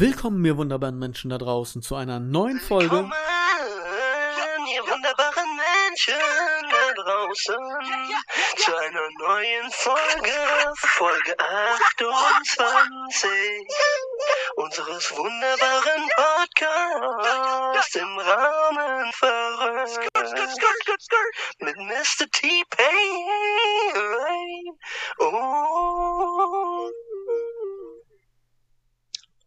Willkommen, ihr wunderbaren Menschen da draußen, zu einer neuen Folge. Willkommen, ihr wunderbaren Menschen da draußen, zu einer neuen Folge, Folge 28 unseres wunderbaren Podcasts im Rahmen verrückt mit Mr. T-Pain. Oh.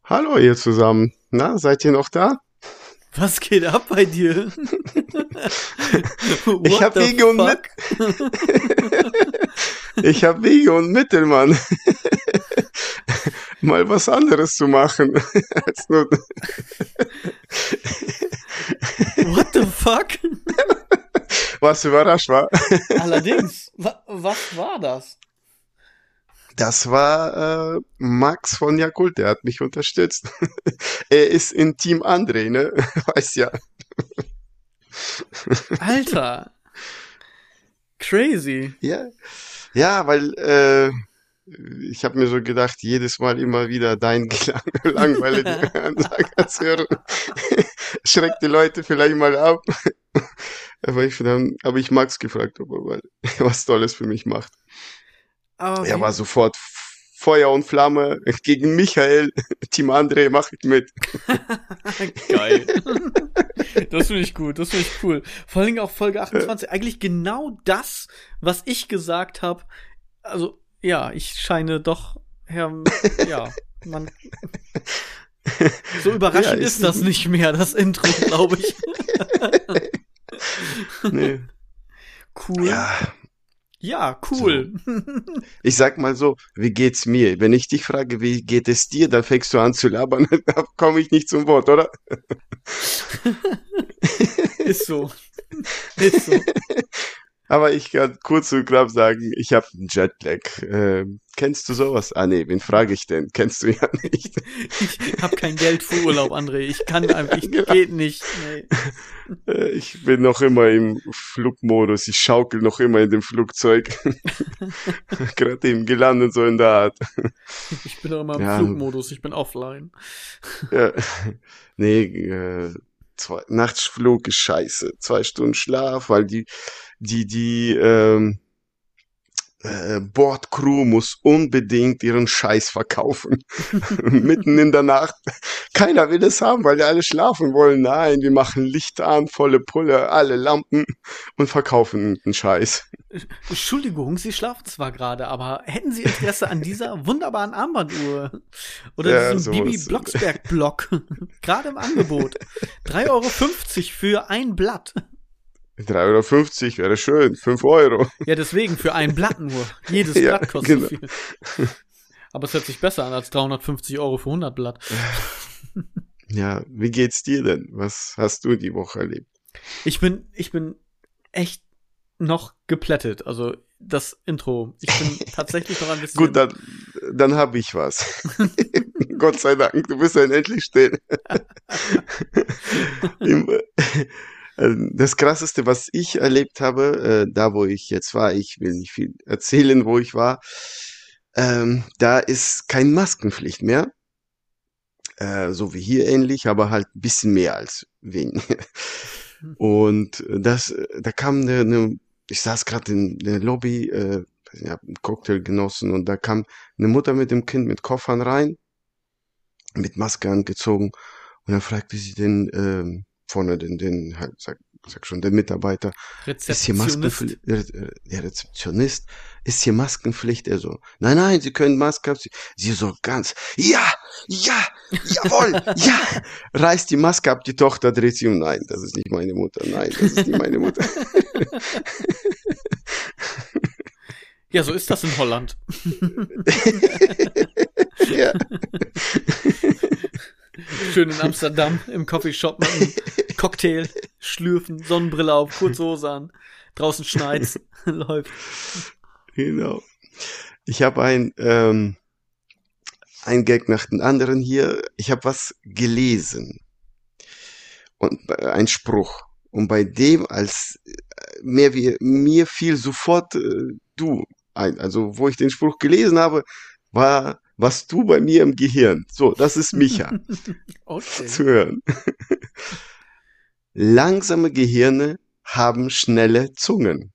Hallo ihr zusammen. Na, seid ihr noch da? Was geht ab bei dir? ich hab Wege und fuck? Ich hab Wege und Mittel, Mann. Mal was anderes zu machen. als nur What the fuck? was überrascht war. Allerdings, wa was war das? Das war äh, Max von Jakult, der hat mich unterstützt. er ist in Team André, ne? Weiß ja. Alter. Crazy. Ja, ja, weil äh, ich habe mir so gedacht, jedes Mal immer wieder dein gelang- langweilige Ansage zu hören, schreckt die Leute vielleicht mal ab. Aber ich, dann habe ich Max gefragt, ob er was Tolles für mich macht. Aber Er wie- war sofort Feuer und Flamme gegen Michael, Team André, mach ich mit. Geil. Das finde ich gut, das finde ich cool. Vor allen Dingen auch Folge 28. Eigentlich genau das, was ich gesagt habe. Also, ja, ich scheine doch, ja, ja, man. So überraschend Ja, ist, ist- das nicht mehr, das Intro, glaube ich. Nee. Cool. Ja, Ja, cool. ich sag mal so, wie geht's mir? Wenn ich dich frage, wie geht es dir, dann fängst du an zu labern, da komme ich nicht zum Wort, oder? Ist so. Ist so. Aber ich kann kurz und knapp sagen, ich habe einen Jetlag. Ähm, kennst du sowas? Ah nee, wen frage ich denn? Kennst du ja nicht. Ich habe kein Geld für Urlaub, André. Ich kann einfach, ich Genau. geht nicht. Nee. Äh, Ich bin noch immer im Flugmodus. Ich schaukel noch immer in dem Flugzeug. Gerade eben gelandet, so in der Art. Ich bin doch immer im Ja. Flugmodus, ich bin offline. Ja. Nee, äh, zwei, Nachtflug ist scheiße. Zwei Stunden Schlaf, weil die, die, die, ähm, äh, Bordcrew muss unbedingt ihren Scheiß verkaufen. Mitten in der Nacht. Keiner will es haben, weil die alle schlafen wollen. Nein, wir machen Licht an, volle Pulle, alle Lampen und verkaufen den Scheiß. Entschuldigung, Sie schlafen zwar gerade, aber hätten Sie Interesse an dieser wunderbaren Armbanduhr? Oder Ja, diesem. Bibi Blocksberg-Block? gerade im Angebot. 3,50 Euro für ein Blatt. 3,50 Euro wäre schön. 5 Euro. Ja, deswegen für ein Blatt nur. Jedes Ja, Blatt kostet genau. viel. Aber es hört sich besser an als 350 Euro für 100 Blatt. Ja, wie geht's dir denn? Was hast du die Woche erlebt? Ich bin, ich bin echt noch geplättet. Also das Intro. Ich bin tatsächlich noch ein bisschen. Gut, dann, dann habe ich was. Gott sei Dank, du bist dann endlich still. Im, äh, das krasseste, was ich erlebt habe, äh, da wo ich jetzt war, ich will nicht viel erzählen, wo ich war, ähm, da ist kein Maskenpflicht mehr. Äh, so wie hier ähnlich, aber halt ein bisschen mehr als wenig. Und das, da kam eine, eine ich saß gerade in der Lobby, äh, ich hab einen Cocktail genossen und da kam eine Mutter mit dem Kind mit Koffern rein, mit Maske angezogen und dann fragte sie den ähm, vorne den, den halt, sag, sag schon, der Mitarbeiter, ist hier. Maskenpflicht, äh, der Rezeptionist, ist hier Maskenpflicht? Er so, nein, nein, Sie können Maske haben. Sie, sie so ganz, ja, ja, jawohl, ja, reißt die Maske ab, die Tochter dreht sie um, nein, das ist nicht meine Mutter, nein, das ist nicht meine Mutter. Ja, so ist das in Holland. ja, Schön in Amsterdam im Coffeeshop mit einem Cocktail, schlürfen, Sonnenbrille auf, kurze Hose an. Draußen schneit's, läuft. genau. Ich habe ein, ähm, ein Gag nach dem anderen hier. Ich habe was gelesen. Und äh, ein Spruch. Und bei dem, als äh, mehr wie, mir fiel sofort äh, du ein. Also, wo ich den Spruch gelesen habe, war, was du bei mir im Gehirn, so, das ist Micha, Okay. zu hören. Langsame Gehirne haben schnelle Zungen.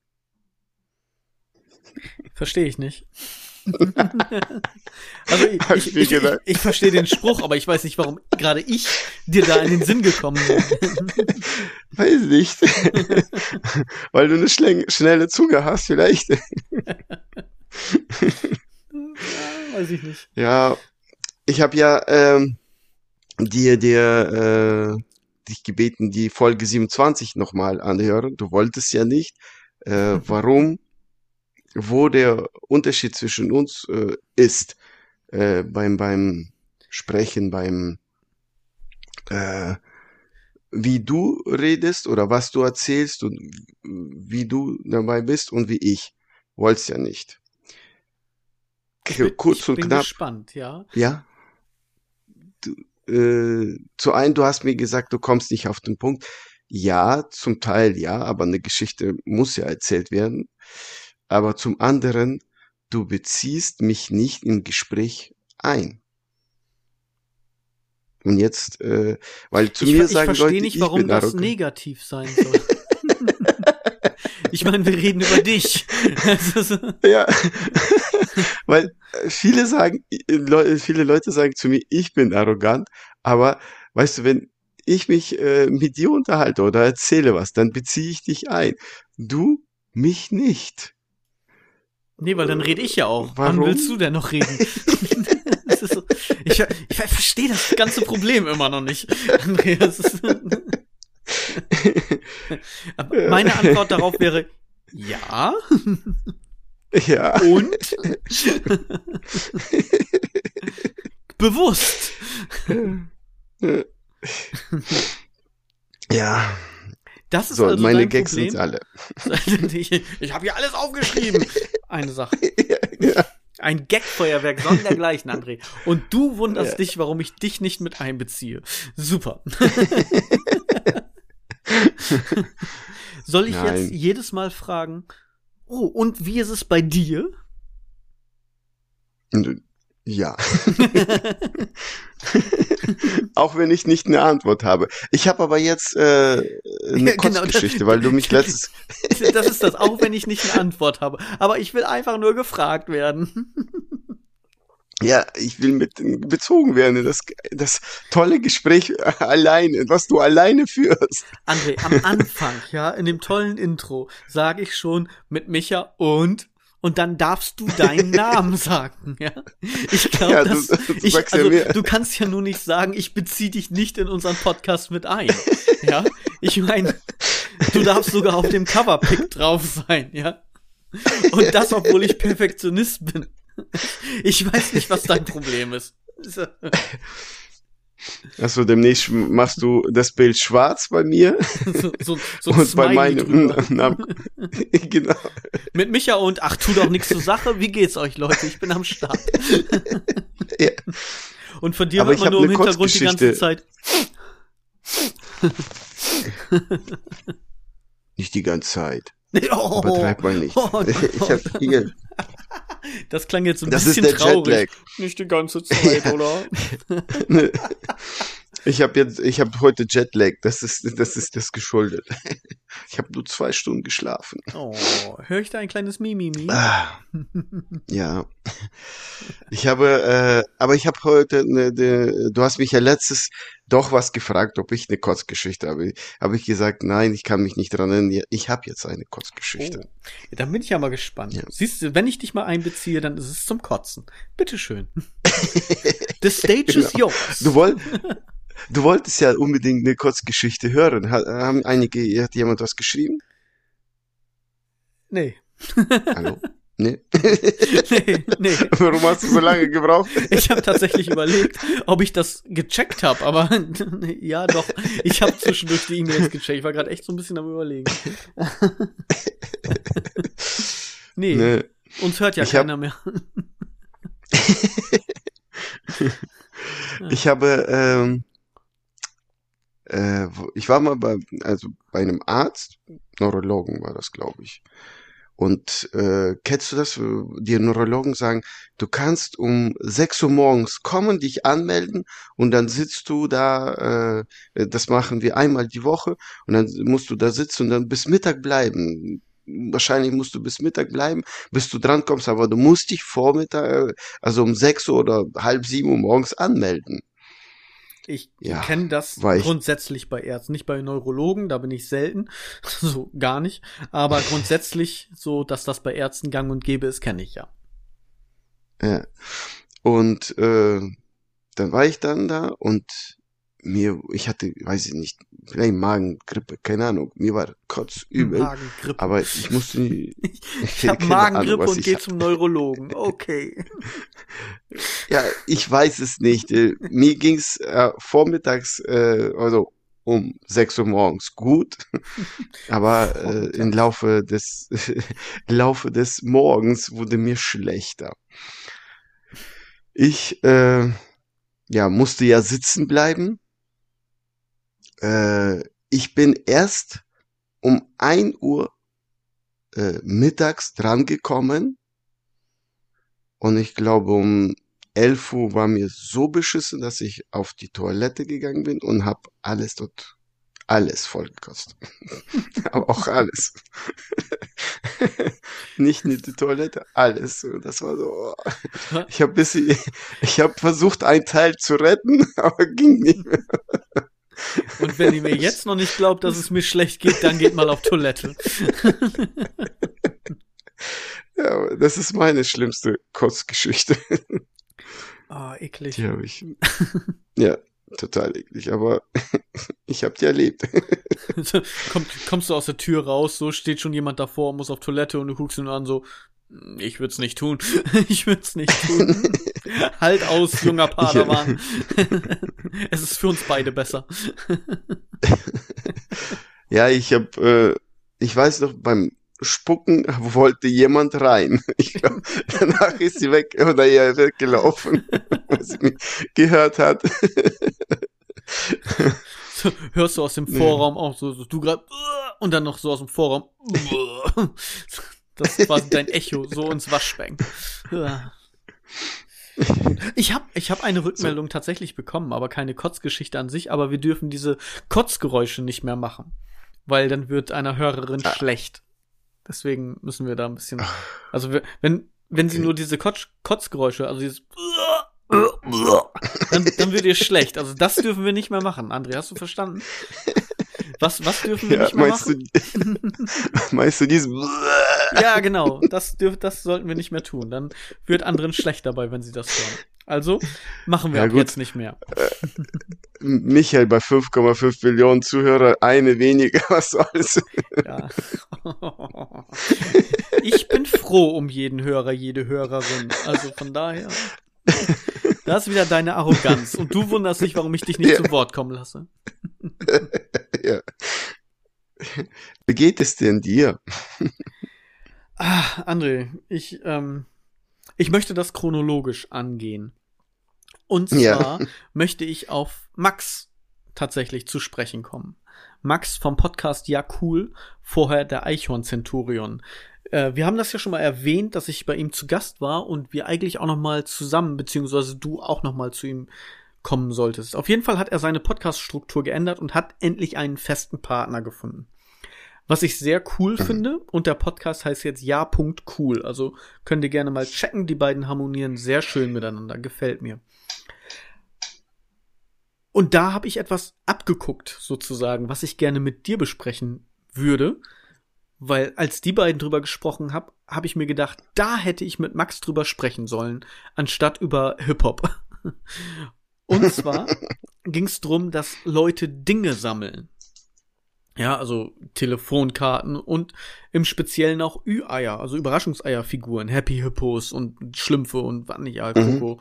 Verstehe ich nicht. also ich, ich, ich ich, verstehe den Spruch, aber ich weiß nicht, warum gerade ich dir da in den Sinn gekommen bin. Weiß nicht. Weil du eine schnelle Zunge hast, vielleicht. Ja, weiß ich nicht. Ja, ich habe ja ähm, dir, dir äh, dich gebeten, die Folge 27 nochmal anhören. Du wolltest ja nicht. Äh, warum? Wo der Unterschied zwischen uns äh, ist äh, beim beim Sprechen, beim äh, wie du redest oder was du erzählst und wie du dabei bist und wie ich. Wollt's ja nicht. Ich bin, Kurz ich und bin knapp. gespannt, ja. Ja. Du, äh, zu einem, du hast mir gesagt, du kommst nicht auf den Punkt. Ja, zum Teil ja, aber eine Geschichte muss ja erzählt werden. Aber zum anderen, du beziehst mich nicht im Gespräch ein. Und jetzt, äh, weil zu ich, mir ich sagen verstehe Leute, nicht, ich warum bin das arrogant. negativ sein soll. ich meine, wir reden über dich. Ja, weil äh, viele sagen, äh, viele Leute sagen zu mir, ich bin arrogant, aber weißt du, wenn ich mich äh, mit dir unterhalte oder erzähle was, dann beziehe ich dich ein. Du mich nicht. nee, weil dann rede ich ja auch. Wann Warum? willst du denn noch reden? So, ich, ich verstehe das ganze Problem immer noch nicht. Andreas. Meine Antwort darauf wäre ja ja, und bewusst. ja, Das ist so, also meine Gags sind alle. ich ich habe hier alles aufgeschrieben. Eine Sache. ja, Ein Gagfeuerwerk sondergleichen, André. Und du wunderst Ja. dich, warum ich dich nicht mit einbeziehe. Super. Soll ich Nein. jetzt jedes Mal fragen, oh, und wie ist es bei dir? Ja. Auch wenn ich nicht eine Antwort habe. Ich habe aber jetzt äh, eine Ja, genau, Kurzgeschichte, das- weil du mich letztes Das ist das, auch wenn ich nicht eine Antwort habe. Aber ich will einfach nur gefragt werden. Ja, ich will mit bezogen werden. Das, das tolle Gespräch alleine, was du alleine führst. André, am Anfang, ja, in dem tollen Intro, sage ich schon mit Micha und und dann darfst du deinen Namen sagen, ja. Ich glaube, Ja, du ich, ja also mir. du kannst ja nur nicht sagen, ich beziehe dich nicht in unseren Podcast mit ein, ja. Ich meine, du darfst sogar auf dem Coverpick drauf sein, ja. Und das, obwohl ich Perfektionist bin. Ich weiß nicht, was dein Problem ist. So. Also demnächst machst du das Bild schwarz bei mir So, so, so ein und bei meinem drüber. Namen. genau. Mit Micha und ach, tu doch nichts zur Sache. Wie geht's euch, Leute? Ich bin am Start. Ja. Und von dir Aber hört ich man nur im eine Hintergrund die ganze. Zeit. Nicht die ganze Zeit. Oh, Übertreib mal nicht. Oh. Ich hab hier. Das klang jetzt so ein Das ist bisschen der traurig. Jetlag. Nicht die ganze Zeit, Ja. oder? Ich habe jetzt, ich habe heute Jetlag. Das ist, das ist das geschuldet. Ich habe nur zwei Stunden geschlafen. Oh, höre ich da ein kleines Mimimi? Ah, ja. Ich habe, äh, aber ich habe heute, ne, ne, du hast mich ja letztes doch was gefragt, ob ich eine Kurzgeschichte habe. Habe ich gesagt, nein, ich kann mich nicht dran erinnern. Ich habe jetzt eine Kurzgeschichte. Oh. Ja, dann bin ich ja mal gespannt. Ja. Siehst du, wenn ich dich mal einbeziehe, dann ist es zum Kotzen. Bitteschön. The stage is Genau. yours. Du, woll, du wolltest ja unbedingt eine Kurzgeschichte hören. Ha, haben einige, hat jemand was geschrieben? Nee. Hallo? Nee? Nee, nee. Warum hast du so lange gebraucht? Ich habe tatsächlich überlegt, ob ich das gecheckt habe, aber ja, doch. Ich habe zwischendurch die E-Mails gecheckt. Ich war gerade echt so ein bisschen am überlegen. nee, Nee. uns hört ja Ich hab- keiner mehr. Ich habe, ähm, äh, ich war mal bei, also bei einem Arzt, Neurologen war das, glaube ich. Und äh, kennst du das? Die Neurologen sagen, du kannst um 6 Uhr morgens kommen, dich anmelden und dann sitzt du da, äh, das machen wir einmal die Woche und dann musst du da sitzen und dann bis Mittag bleiben. Wahrscheinlich musst du bis Mittag bleiben, bis du drankommst, aber du musst dich Vormittag, also um 6 Uhr oder halb sieben Uhr morgens anmelden. Ich Ja, kenne das grundsätzlich bei Ärzten, nicht bei Neurologen, da bin ich selten, so gar nicht. Aber grundsätzlich so, dass das bei Ärzten gang und gäbe ist, kenne ich ja. Ja. Und äh, dann war ich dann da und mir, ich hatte, weiß ich nicht, vielleicht Magengrippe, keine Ahnung, mir war kotzübel, Magengrippe. aber ich musste nie, ich habe Ahnung, Magengrippe was und gehe zum Neurologen. Okay. Ja, ich weiß es nicht. Äh, Mir ging's äh, vormittags, äh, also um 6 Uhr morgens gut, aber äh, im Laufe des, Laufe des Morgens wurde mir schlechter. Ich äh, ja, musste ja sitzen bleiben. Äh, ich bin erst um 1 Uhr äh, mittags drangekommen und ich glaube, um 11 Uhr war mir so beschissen, dass ich auf die Toilette gegangen bin und habe alles dort, alles vollgekostet. Aber auch alles. Nicht nur die Toilette, alles. Das war so. oh. Ich habe bisschen, ich habe versucht, einen Teil zu retten, aber ging nicht mehr. Und wenn ihr mir jetzt noch nicht glaubt, dass es mir schlecht geht, dann geht mal auf Toilette. Ja, das ist meine schlimmste Kotzgeschichte. Ah, eklig. Die habe ich. Ja, total eklig. Aber ich habe die erlebt. Komm, kommst du aus der Tür raus, so steht schon jemand davor, muss auf Toilette und du guckst ihn an so, "Hm, ich würd's nicht tun. ich würd's nicht tun. halt aus, junger Padawan. es ist für uns beide besser. Ja, ich habe, äh, ich weiß noch, beim Spucken wollte jemand rein. Ich glaub, danach ist sie weg oder eher weggelaufen, weil sie mich gehört hat. Hörst du aus dem Vorraum auch so, so du grad und dann noch so aus dem Vorraum. Das ist quasi dein Echo, so ins Waschbecken. Ich habe ich hab eine Rückmeldung tatsächlich bekommen, aber keine Kotzgeschichte an sich, aber wir dürfen diese Kotzgeräusche nicht mehr machen, weil dann wird einer Hörerin Ah. schlecht. Deswegen müssen wir da ein bisschen, also wir- wenn, wenn sie nur diese Kotz, Kotzgeräusche, also dieses dann, dann wird ihr schlecht. Also das dürfen wir nicht mehr machen. André, hast du verstanden? Was, was dürfen wir Ja, nicht mehr meinst, machen? du, meinst du diesen? Ja, genau. Das, dürf, das sollten wir nicht mehr tun. Dann wird anderen schlecht dabei, wenn sie das hören. Also machen wir Ja, ab gut. jetzt nicht mehr. Michael bei 5,5 Millionen Zuhörer, eine weniger, was soll's? Ja. Ich bin froh um jeden Hörer, jede Hörerin. Also von daher. Das ist wieder deine Arroganz. Und du wunderst dich, warum ich dich nicht Ja. zum Wort kommen lasse. ja. Wie geht es denn dir? Ah, André, ich, ähm, ich möchte das chronologisch angehen. Und zwar Ja. möchte ich auf Max tatsächlich zu sprechen kommen. Max vom Podcast Ja Cool, vorher der Eichhorn Centurion. Äh, wir haben das ja schon mal erwähnt, dass ich bei ihm zu Gast war und wir eigentlich auch noch mal zusammen, beziehungsweise du auch noch mal zu ihm kommen solltest. Auf jeden Fall hat er seine Podcast-Struktur geändert und hat endlich einen festen Partner gefunden. Was ich sehr cool finde, und der Podcast heißt jetzt Ja.cool. Also könnt ihr gerne mal checken. Die beiden harmonieren sehr schön miteinander. Gefällt mir. Und da habe ich etwas abgeguckt, sozusagen, was ich gerne mit dir besprechen würde. Weil als die beiden drüber gesprochen haben, habe ich mir gedacht, da hätte ich mit Max drüber sprechen sollen, anstatt über Hip-Hop. Und zwar ging es darum, dass Leute Dinge sammeln. Ja, also Telefonkarten und im Speziellen auch Ü-Eier, also Überraschungseierfiguren, Happy Hippos und Schlümpfe und was nicht, all Mhm.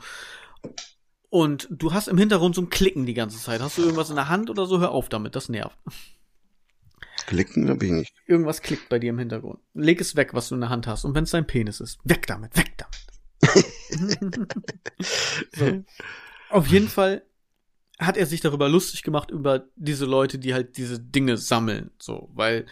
Und du hast im Hintergrund so ein Klicken die ganze Zeit. Hast du irgendwas in der Hand oder so? Hör auf damit, das nervt. Klicken habe ich nicht. Irgendwas klickt bei dir im Hintergrund. Leg es weg, was du in der Hand hast. Und wenn es dein Penis ist, weg damit, weg damit. so. Auf jeden Fall hat er sich darüber lustig gemacht, über diese Leute, die halt diese Dinge sammeln. So, weil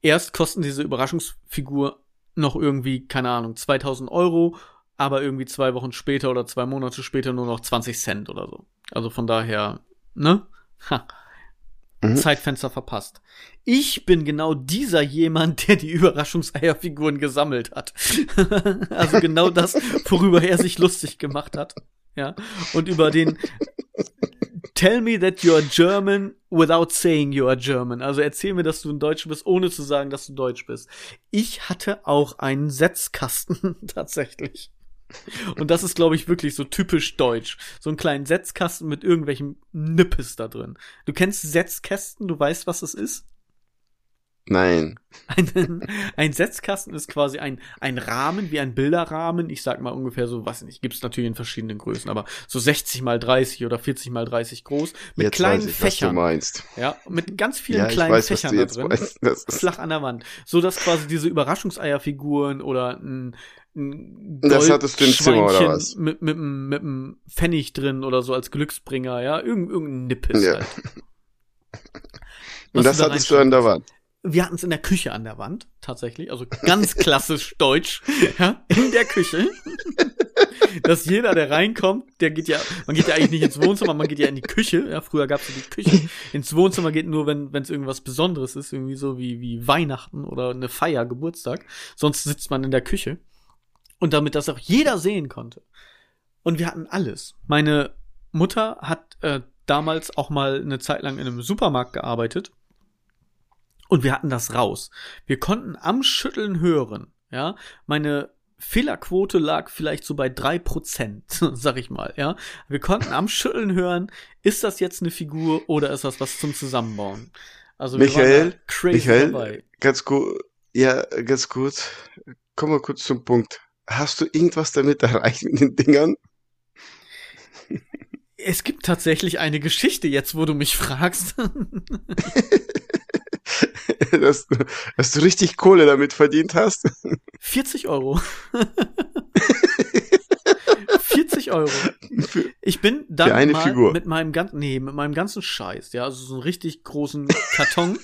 erst kosten diese Überraschungsfigur noch irgendwie, keine Ahnung, 2000 Euro, aber irgendwie zwei Wochen später oder zwei Monate später nur noch 20 Cent oder so. Also von daher, ne? Ha. Mhm. Zeitfenster verpasst. Ich bin genau dieser jemand, der die Überraschungseierfiguren gesammelt hat. also genau das, worüber er sich lustig gemacht hat. Ja. Und über den Tell me that you're German without saying you are German. Also erzähl mir, dass du ein Deutscher bist, ohne zu sagen, dass du Deutsch bist. Ich hatte auch einen Setzkasten tatsächlich. Und das ist, glaube ich, wirklich so typisch deutsch. So einen kleinen Setzkasten mit irgendwelchen Nippes da drin. Du kennst Setzkästen, du weißt, was es ist? Nein. Ein, ein Setzkasten ist quasi ein, ein Rahmen, wie ein Bilderrahmen. Ich sag mal ungefähr so, was nicht, gibt's natürlich in verschiedenen Größen, aber so 60 mal 30 oder 40 mal 30 groß, mit Jetzt kleinen weiß ich, was du Fächern. meinst. Ja, mit ganz vielen Ja, kleinen weiß, Fächern da drin. ist, Flach an der Wand. So dass quasi diese Überraschungseierfiguren oder ein, ein Das hattest du im Zimmer, oder was? Mit, mit, einem- mit einem Pfennig drin oder so als Glücksbringer, ja, irgend, irgendein Nippes Ja. halt. und das da hattest du an der Wand. wir hatten es in der Küche an der Wand, tatsächlich. Also ganz klassisch deutsch, ja, in der Küche. Dass jeder, der reinkommt, der geht ja, man geht ja eigentlich nicht ins Wohnzimmer, man geht ja in die Küche. Ja, früher gab es ja die Küche. Ins Wohnzimmer geht nur, wenn es irgendwas Besonderes ist, irgendwie so wie, wie Weihnachten oder eine Feier, Geburtstag. Sonst sitzt man in der Küche. Und damit das auch jeder sehen konnte. Und wir hatten alles. Meine Mutter hat äh, damals auch mal eine Zeit lang in einem Supermarkt gearbeitet. Und wir hatten das raus. Wir konnten am Schütteln hören, ja. Meine Fehlerquote lag vielleicht so bei drei Prozent, sag ich mal, ja. Wir konnten am Schütteln hören, ist das jetzt eine Figur oder ist das was zum Zusammenbauen? Also wir waren Michael, da crazy Michael, dabei. ganz gut, ja, ganz gut. Komm mal kurz zum Punkt. Hast du irgendwas damit erreicht mit den Dingern? Es gibt tatsächlich eine Geschichte jetzt, wo du mich fragst. dass, du- dass du richtig Kohle damit verdient hast? 40 Euro. 40 Euro. Ich bin dann mal Figur. mit meinem ganzen, nee, mit meinem ganzen Scheiß, ja, also so einen richtig großen Karton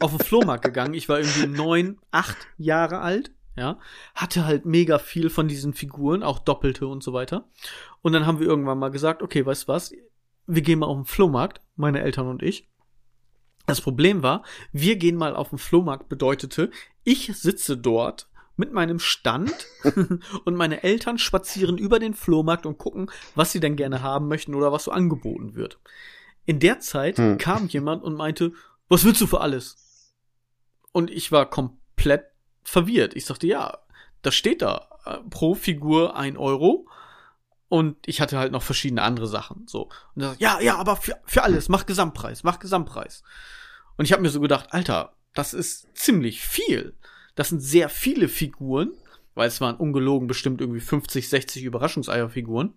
auf den Flohmarkt gegangen. Ich war irgendwie neun, acht Jahre alt, ja, hatte halt mega viel von diesen Figuren, auch Doppelte und so weiter. Und dann haben wir irgendwann mal gesagt, okay, weißt du was, wir gehen mal auf den Flohmarkt, meine Eltern und ich. Das Problem war, wir gehen mal auf den Flohmarkt bedeutete, ich sitze dort mit meinem Stand und meine Eltern spazieren über den Flohmarkt und gucken, was sie denn gerne haben möchten oder was so angeboten wird. In der Zeit Hm. kam jemand und meinte, was willst du für alles? Und ich war komplett verwirrt. Ich sagte, ja, das steht da. Pro Figur ein Euro. Und ich hatte halt noch verschiedene andere Sachen. So. Und er sagt, ja, ja, aber für, für alles, mach Gesamtpreis, mach Gesamtpreis. Und ich habe mir so gedacht, Alter, das ist ziemlich viel. Das sind sehr viele Figuren, weil es waren ungelogen bestimmt irgendwie 50, 60 Überraschungseierfiguren.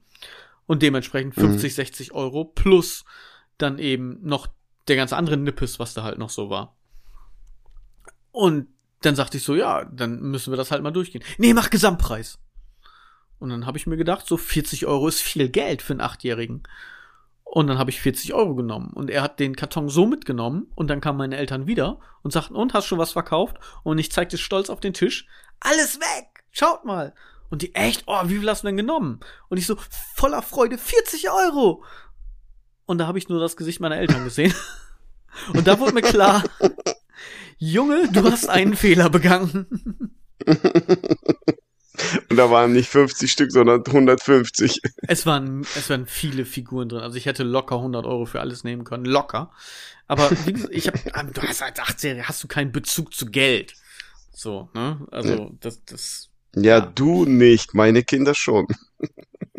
Und dementsprechend 50, 60 Euro plus dann eben noch der ganze andere Nippes, was da halt noch so war. Und dann sagte ich so, ja, dann müssen wir das halt mal durchgehen. Nee, mach Gesamtpreis. Und dann habe ich mir gedacht, so 40 Euro ist viel Geld für einen Achtjährigen. Und dann habe ich 40 Euro genommen. Und er hat den Karton so mitgenommen. Und dann kamen meine Eltern wieder und sagten, und hast schon was verkauft? Und ich zeigte stolz auf den Tisch. Alles weg! Schaut mal! Und die echt, oh, wie viel hast du denn genommen? Und ich so, voller Freude, 40 Euro! Und da habe ich nur das Gesicht meiner Eltern gesehen. Und da wurde mir klar, Junge, du hast einen Fehler begangen. Und da waren nicht 50 Stück, sondern 150. Es waren, es waren viele Figuren drin. Also ich hätte locker 100 Euro für alles nehmen können. Locker. Aber wie gesagt, ich habe, du hast als 18 hast du keinen Bezug zu Geld. So, ne? Also, das, das, Ja, Ja. du nicht, meine Kinder schon.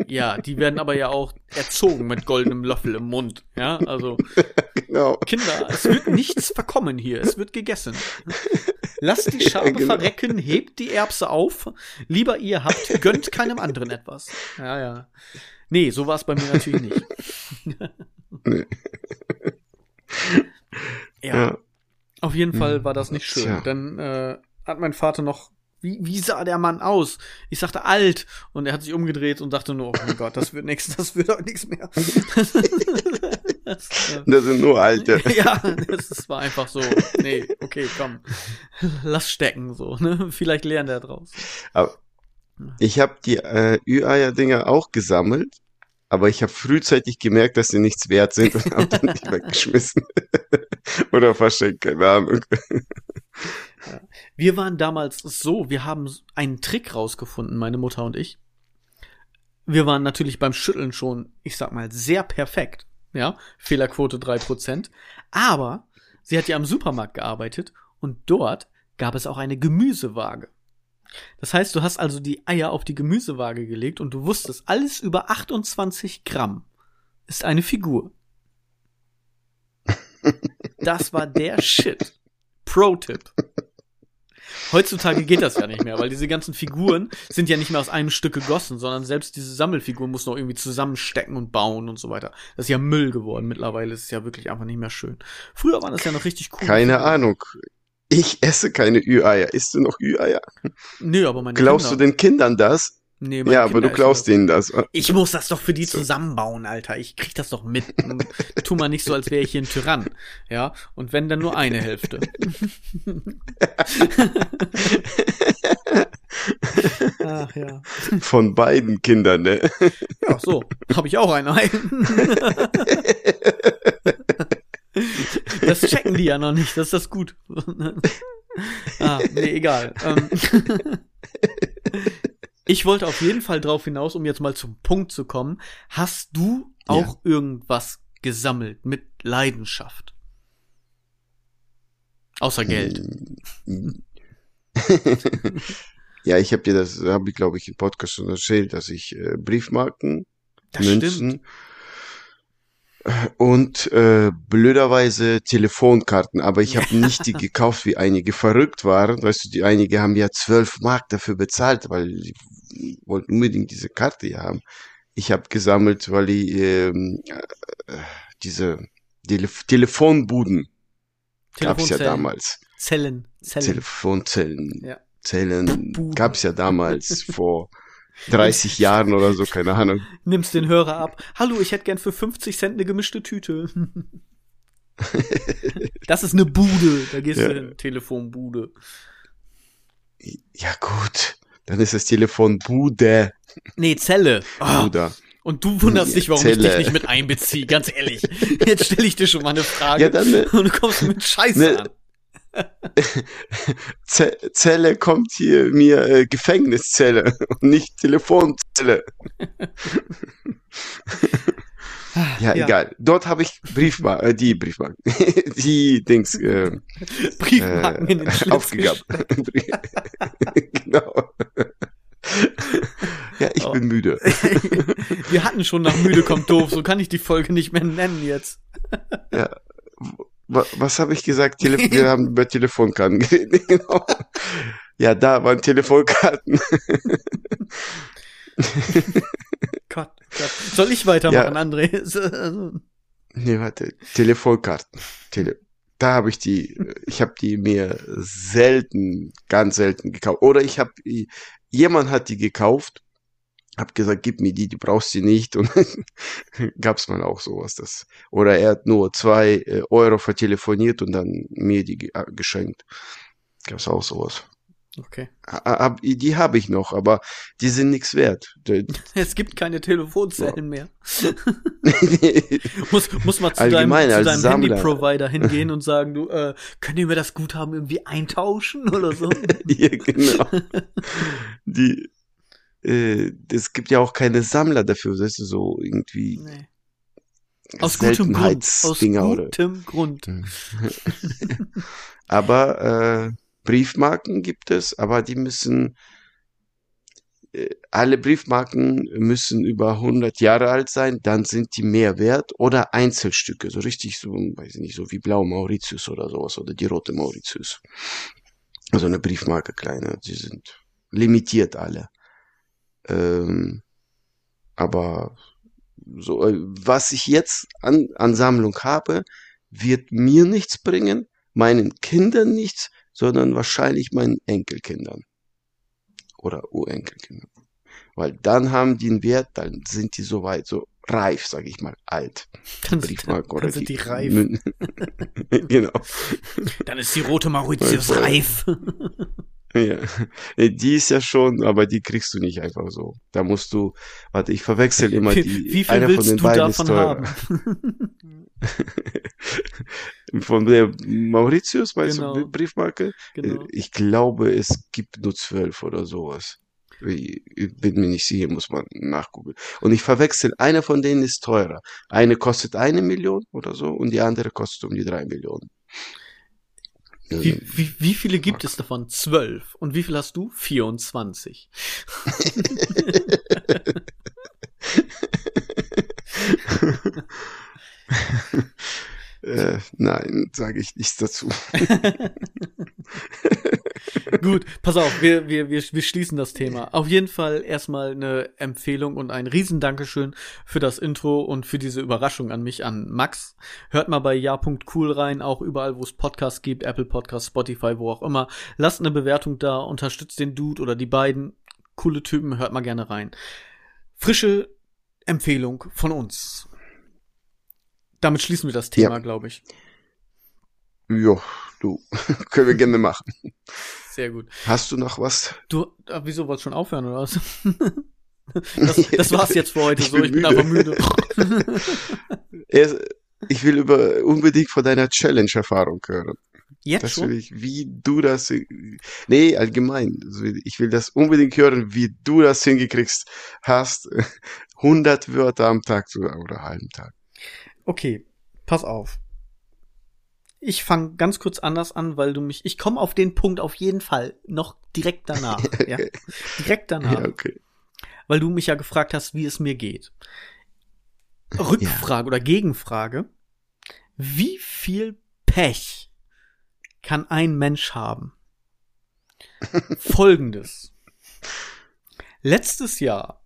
Ja, die werden aber ja auch erzogen mit goldenem Löffel im Mund. Ja, also, Genau. Kinder, es wird nichts verkommen hier. Es wird gegessen. Lasst die Schabe genau. verrecken, hebt die Erbse auf. Lieber ihr habt, gönnt keinem anderen etwas. Ja, ja. Nee, so war es bei mir natürlich nicht. Nee. ja. Ja. Auf jeden Hm. Fall war das nicht schön. Tja. Dann äh, hat mein Vater noch, wie, wie sah der Mann aus? Ich sagte alt und er hat sich umgedreht und dachte nur, oh mein Gott, das wird nichts, das wird auch nichts mehr. Das, äh, Das sind nur alte. ja, das ist- war einfach so. Nee, okay, komm. Lass stecken, so, ne? Vielleicht lernt er draus. Aber ich habe die äh, Ü-Eier-Dinger auch gesammelt, aber ich habe frühzeitig gemerkt, dass sie nichts wert sind und habe dann nicht weggeschmissen. Oder verschenkt, keine Ahnung. Wir waren damals so, wir haben einen Trick rausgefunden, meine Mutter und ich. Wir waren natürlich beim Schütteln schon, ich sag mal, sehr perfekt. Ja, Fehlerquote 3%. Aber sie hat ja am Supermarkt gearbeitet und dort gab es auch eine Gemüsewaage. Das heißt, du hast also die Eier auf die Gemüsewaage gelegt und du wusstest, alles über 28 Gramm ist eine Figur. Das war der Shit. Pro-Tipp. Heutzutage geht das ja nicht mehr, weil diese ganzen Figuren sind ja nicht mehr aus einem Stück gegossen, sondern selbst diese Sammelfiguren muss noch irgendwie zusammenstecken und bauen und so weiter. Das ist ja Müll geworden. Mittlerweile ist es ja wirklich einfach nicht mehr schön. Früher war das ja noch richtig cool. Keine Ahnung. Ich esse keine Ü-Eier. Isst du noch Ü-Eier? Nö, aber meine Klaust du Kinder. den Kindern das? Nee, Ja, aber Kinder du klaust denen das. Ich muss das doch für die So. zusammenbauen, Alter. Ich krieg das doch mit. tu mal nicht so, als wäre ich hier ein Tyrann. Ja, und wenn dann nur eine Hälfte. Ach ja. Von beiden Kindern, ne? Ach so, habe ich auch ein Ei. Das checken die ja noch nicht, das ist das gut. ah, nee, egal. Ähm, ich wollte auf jeden Fall drauf hinaus, um jetzt mal zum Punkt zu kommen. Hast du auch irgendwas gesammelt mit Leidenschaft? Außer Geld. ja, ich habe dir das, habe ich glaube ich im Podcast schon erzählt, dass ich äh, Briefmarken, Das Münzen stimmt. und äh, blöderweise Telefonkarten, aber ich habe nicht die gekauft, wie einige verrückt waren. Weißt du, die einige haben ja zwölf Mark dafür bezahlt, weil die wollten unbedingt diese Karte hier haben. Ich habe gesammelt, weil die ähm, äh, diese Tele Telefonbuden gab's ja Telefonzellen. damals. Zellen. Zellen. Telefonzellen. Ja. Zellen Buden. gab's ja damals vor 30 Jahren oder so, keine Ahnung. Nimmst den Hörer ab. Hallo, ich hätte gern für 50 Cent eine gemischte Tüte. Das ist eine Bude. Da gehst Ja. du hin. Telefonbude. Ja gut, dann ist das Telefon Bude, Nee, Zelle. Ah, Bruder. und du wunderst dich, warum ich Zelle. dich nicht mit einbeziehe. Ganz ehrlich. Jetzt stelle ich dir schon mal eine Frage. Ja, dann, ne, und du kommst mit Scheiße Ne, an. Ze Zelle kommt hier mir äh, Gefängniszelle und nicht Telefonzelle. Ja, egal. Dort habe ich Briefmarken, äh, die Briefmarken, die Dings äh, Briefmarken in den äh, Schlitz aufgegaben. genau. ja, ich Oh. bin müde. Wir hatten schon nach müde kommt doof. So kann ich die Folge nicht mehr nennen jetzt. Wa- Was habe ich gesagt? Tele wir haben über Telefonkarten geredet. genau. Ja, da waren Telefonkarten. Gott, Gott. Soll ich weitermachen, Ja. André? Nee, warte, Telefonkarten. Tele da habe ich die, ich habe die mir selten, ganz selten gekauft. Oder ich habe, jemand hat die gekauft, hab gesagt, gib mir die, die brauchst du nicht. Und gab's mal auch sowas. Das, oder er hat nur zwei äh, Euro vertelefoniert und dann mir die äh, geschenkt. Gab's auch sowas. Okay. Ha- hab- Die habe ich noch, aber die sind nichts wert. Es gibt keine Telefonzellen mehr. Muss, muss mal zu Allgemein deinem, zu deinem Sammler. Handy-Provider hingehen und sagen, du, äh, könnt ihr mir das Guthaben irgendwie eintauschen oder so? ja, genau. Die, äh, es gibt ja auch keine Sammler dafür, weißt du, so irgendwie nee. Aus gutem Grund. Aus gutem Grund. aber äh, Briefmarken gibt es, aber die müssen äh, alle Briefmarken müssen über 100 Jahre alt sein, dann sind die mehr wert oder Einzelstücke, so richtig so, weiß ich nicht, so wie Blau Mauritius oder sowas oder die rote Mauritius. Also eine Briefmarke kleine, die sind limitiert alle. Ähm, aber so, äh, was ich jetzt an, an Sammlung habe, wird mir nichts bringen, meinen Kindern nichts, sondern wahrscheinlich meinen Enkelkindern. Oder Urenkelkindern. Weil dann haben die einen Wert, dann sind die so weit, so reif, sage ich mal, alt. Dann, Briefmarke dann, sind die die- reif. genau. Dann ist die rote Mauritius reif. Ja. Die ist ja schon, aber die kriegst du nicht einfach so. Da musst du, warte, ich verwechsel immer die. wie viel einer willst von den du beiden davon haben? Von der Mauritius, meinst Genau. du, Briefmarke? genau. Äh, Ich glaube, es gibt nur zwölf oder sowas. Ich bin mir nicht sicher, muss man nachgucken. Und ich verwechsel, einer von denen ist teurer. Eine kostet eine Million oder so und die andere kostet um die drei Millionen. Wie, wie, wie viele gibt es davon? Zwölf. Und wie viel hast du? 24. äh, nein, sage ich nichts dazu. Gut, pass auf, wir, wir, wir, wir schließen das Thema. Auf jeden Fall erstmal eine Empfehlung und ein Riesendankeschön für das Intro und für diese Überraschung an mich, an Max. Hört mal bei ja.cool rein, auch überall, wo es Podcasts gibt, Apple Podcasts, Spotify, wo auch immer. Lasst eine Bewertung da, unterstützt den Dude oder die beiden. Coole Typen, hört mal gerne rein. Frische Empfehlung von uns. Damit schließen wir das Thema, Ja. glaube ich. Jo, du, können wir gerne machen. Sehr gut. Hast du noch was? Du, ah, wieso wolltest du schon aufhören oder was? Das, das war's jetzt für heute Ich so. bin Ich bin müde. einfach müde. Erst- Ich will über, unbedingt von deiner Challenge-Erfahrung hören. Jetzt Das schon? will ich, wie du das, nee, allgemein. Ich will das unbedingt hören, wie du das hingekriegst hast. 100 Wörter am Tag zu, oder halben Tag. Okay, pass auf. Ich fange ganz kurz anders an, weil du mich. Ich komme auf den Punkt auf jeden Fall noch direkt danach. ja? Direkt danach. Ja, okay. Weil du mich ja gefragt hast, wie es mir geht. Rückfrage oder Gegenfrage. Wie viel Pech kann ein Mensch haben? Folgendes. Letztes Jahr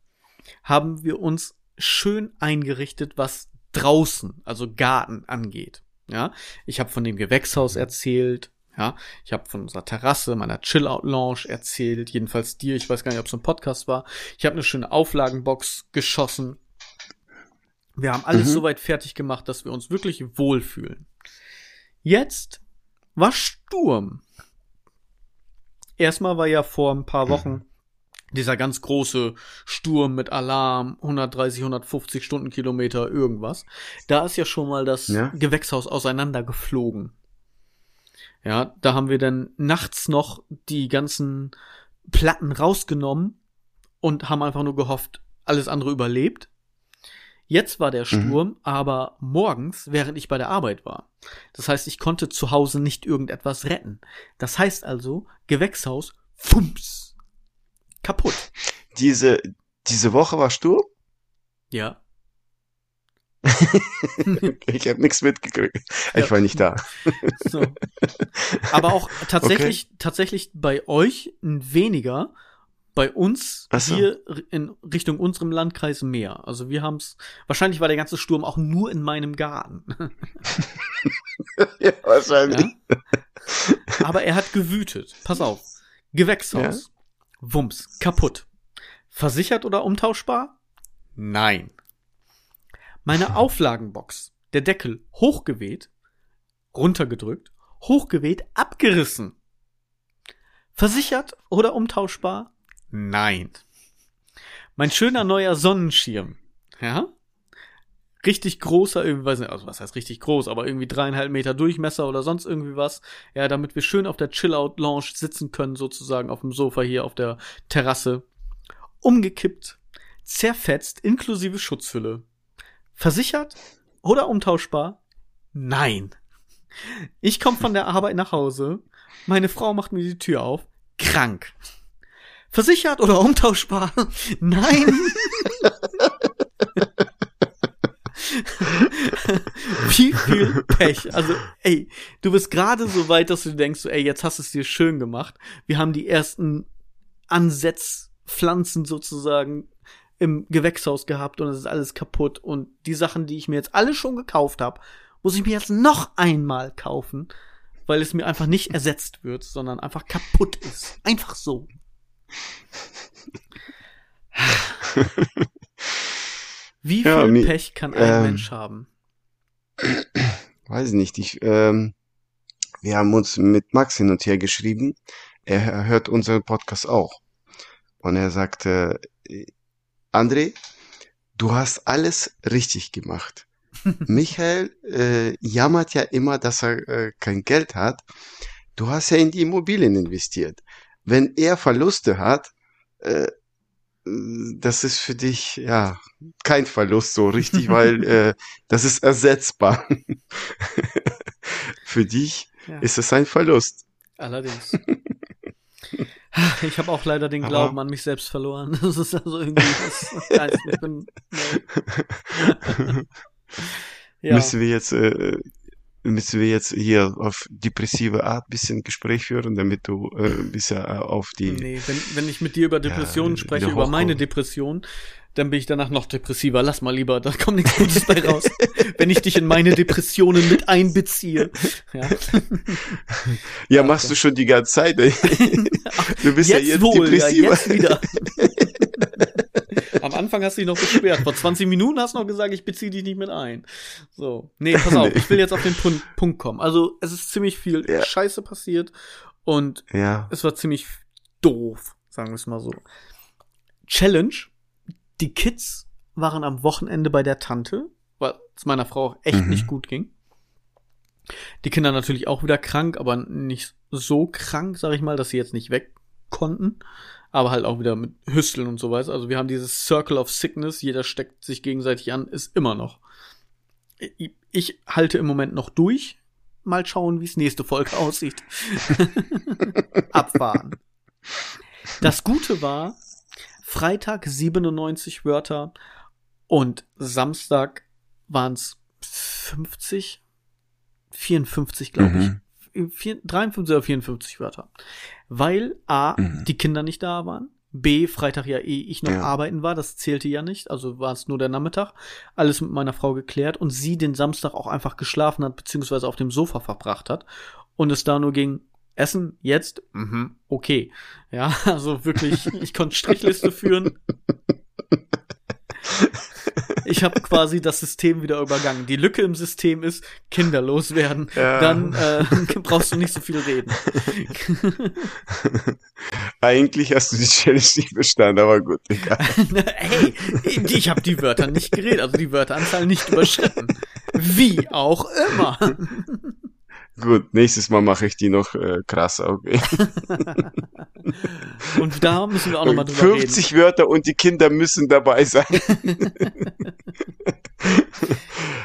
haben wir uns schön eingerichtet, was draußen, also Garten angeht. Ja, ich habe von dem Gewächshaus erzählt. Ja, ich habe von unserer Terrasse, meiner Chill-Out-Lounge erzählt. Jedenfalls dir. Ich weiß gar nicht, ob es ein Podcast war. Ich habe eine schöne Auflagenbox geschossen. Wir haben alles Mhm. soweit fertig gemacht, dass wir uns wirklich wohlfühlen. Jetzt war Sturm. Erstmal war ja vor ein paar Wochen dieser ganz große Sturm mit Alarm, 130, 150 Stundenkilometer, irgendwas. Da ist ja schon mal das Ja. Gewächshaus auseinandergeflogen. Ja, da haben wir dann nachts noch die ganzen Platten rausgenommen und haben einfach nur gehofft, alles andere überlebt. Jetzt war der Sturm, aber morgens, während ich bei der Arbeit war. Das heißt, ich konnte zu Hause nicht irgendetwas retten. Das heißt also, Gewächshaus, fums, kaputt. Diese, diese Woche war Sturm? Ja. Ich habe nichts mitgekriegt. Ja. Ich war nicht da. So. Aber auch tatsächlich, tatsächlich bei euch weniger, bei uns so. hier in Richtung unserem Landkreis mehr. Also wir haben's, wahrscheinlich war der ganze Sturm auch nur in meinem Garten. ja, wahrscheinlich. Ja? Aber er hat gewütet. Pass auf. Gewächshaus. Wumms. Kaputt. Versichert oder umtauschbar? Nein. Meine Auflagenbox. Der Deckel hochgeweht, runtergedrückt, hochgeweht, abgerissen. Versichert oder umtauschbar? Nein. Mein schöner neuer Sonnenschirm. Ja? Richtig großer, irgendwie, weiß nicht, also was heißt richtig groß, aber irgendwie dreieinhalb Meter Durchmesser oder sonst irgendwie was. Ja, damit wir schön auf der Chill-Out-Lounge sitzen können, sozusagen auf dem Sofa hier auf der Terrasse. Umgekippt, zerfetzt, inklusive Schutzhülle. Versichert oder umtauschbar? Nein. Ich komme von der Arbeit nach Hause, meine Frau macht mir die Tür auf, krank. Versichert oder umtauschbar? Nein. Wie viel Pech. Also, ey, du bist gerade so weit, dass du denkst, so, ey, jetzt hast du es dir schön gemacht. Wir haben die ersten Ansetzpflanzen sozusagen im Gewächshaus gehabt und es ist alles kaputt. Und die Sachen, die ich mir jetzt alle schon gekauft habe, muss ich mir jetzt noch einmal kaufen, weil es mir einfach nicht ersetzt wird, sondern einfach kaputt ist. Einfach so. Wie Ja, viel mi- Pech kann ein ähm, Mensch haben? Weiß nicht, ich, ähm, wir haben uns mit Max hin und her geschrieben. Er hört unseren Podcast auch. Und er sagte, äh, André, du hast alles richtig gemacht. Michael äh, jammert ja immer, dass er äh, kein Geld hat. Du hast ja in die Immobilien investiert. Wenn er Verluste hat, äh, das ist für dich ja kein Verlust so richtig, weil äh, das ist ersetzbar. für dich Ja. ist es ein Verlust. Allerdings. Ich habe auch leider den Aber- Glauben an mich selbst verloren. Das ist also irgendwie das, Nein, ich bin. Ja, Müssen wir jetzt äh, müssen wir jetzt hier auf depressive Art bisschen Gespräch führen, damit du äh, ein bisschen äh, auf die nee, wenn, wenn ich mit dir über Depressionen Ja, spreche, über meine. Depression, dann bin ich danach noch depressiver. Lass mal lieber, da kommt nichts Gutes bei raus. wenn ich dich in meine Depressionen mit einbeziehe. Ja. Ja, machst du schon die ganze Zeit. Ey. Du bist jetzt ja jetzt wohl, ja, depressiver. jetzt wieder. Am Anfang hast du dich noch beschwert. Vor 20 Minuten hast du noch gesagt, ich beziehe dich nicht mit ein. So. Nee, pass auf, ich will jetzt auf den Punkt, Punkt kommen. Also, es ist ziemlich viel Ja. Scheiße passiert und Ja. es war ziemlich doof, sagen wir es mal so. Challenge. Die Kids waren am Wochenende bei der Tante, weil es meiner Frau auch echt Mhm. nicht gut ging. Die Kinder natürlich auch wieder krank, aber nicht so krank, sag ich mal, dass sie jetzt nicht weg konnten. Aber halt auch wieder mit Hüsteln und so weiter. Also wir haben dieses Circle of Sickness, jeder steckt sich gegenseitig an, ist immer noch. Ich, ich halte im Moment noch durch. Mal schauen, wie es nächste Folge aussieht. Abwarten. Das Gute war, Freitag 97 Wörter und Samstag waren es 50, 54, glaube Mhm. Vier- 53 oder 54 Wörter. Weil A, Mhm. die Kinder nicht da waren. B, Freitag ja eh ich noch Ja. arbeiten war, das zählte ja nicht, also war es nur der Nachmittag. Alles mit meiner Frau geklärt und sie den Samstag auch einfach geschlafen hat, beziehungsweise auf dem Sofa verbracht hat. Und es da nur ging, Essen, jetzt, mhm, okay. Ja, also wirklich, ich konnte Strichliste führen. Ich habe quasi das System wieder übergangen. Die Lücke im System ist, Kinder loswerden. Ja. Dann äh, brauchst du nicht so viel reden. Eigentlich hast du die Challenge nicht bestanden, aber gut, egal. hey, ich habe die Wörter nicht geredet, also die Wörteranzahl nicht überschritten. Wie auch immer. Gut, nächstes Mal mache ich die noch äh, krasser, okay. Und da müssen wir auch nochmal drüber 50 Wörter und die Kinder müssen dabei sein.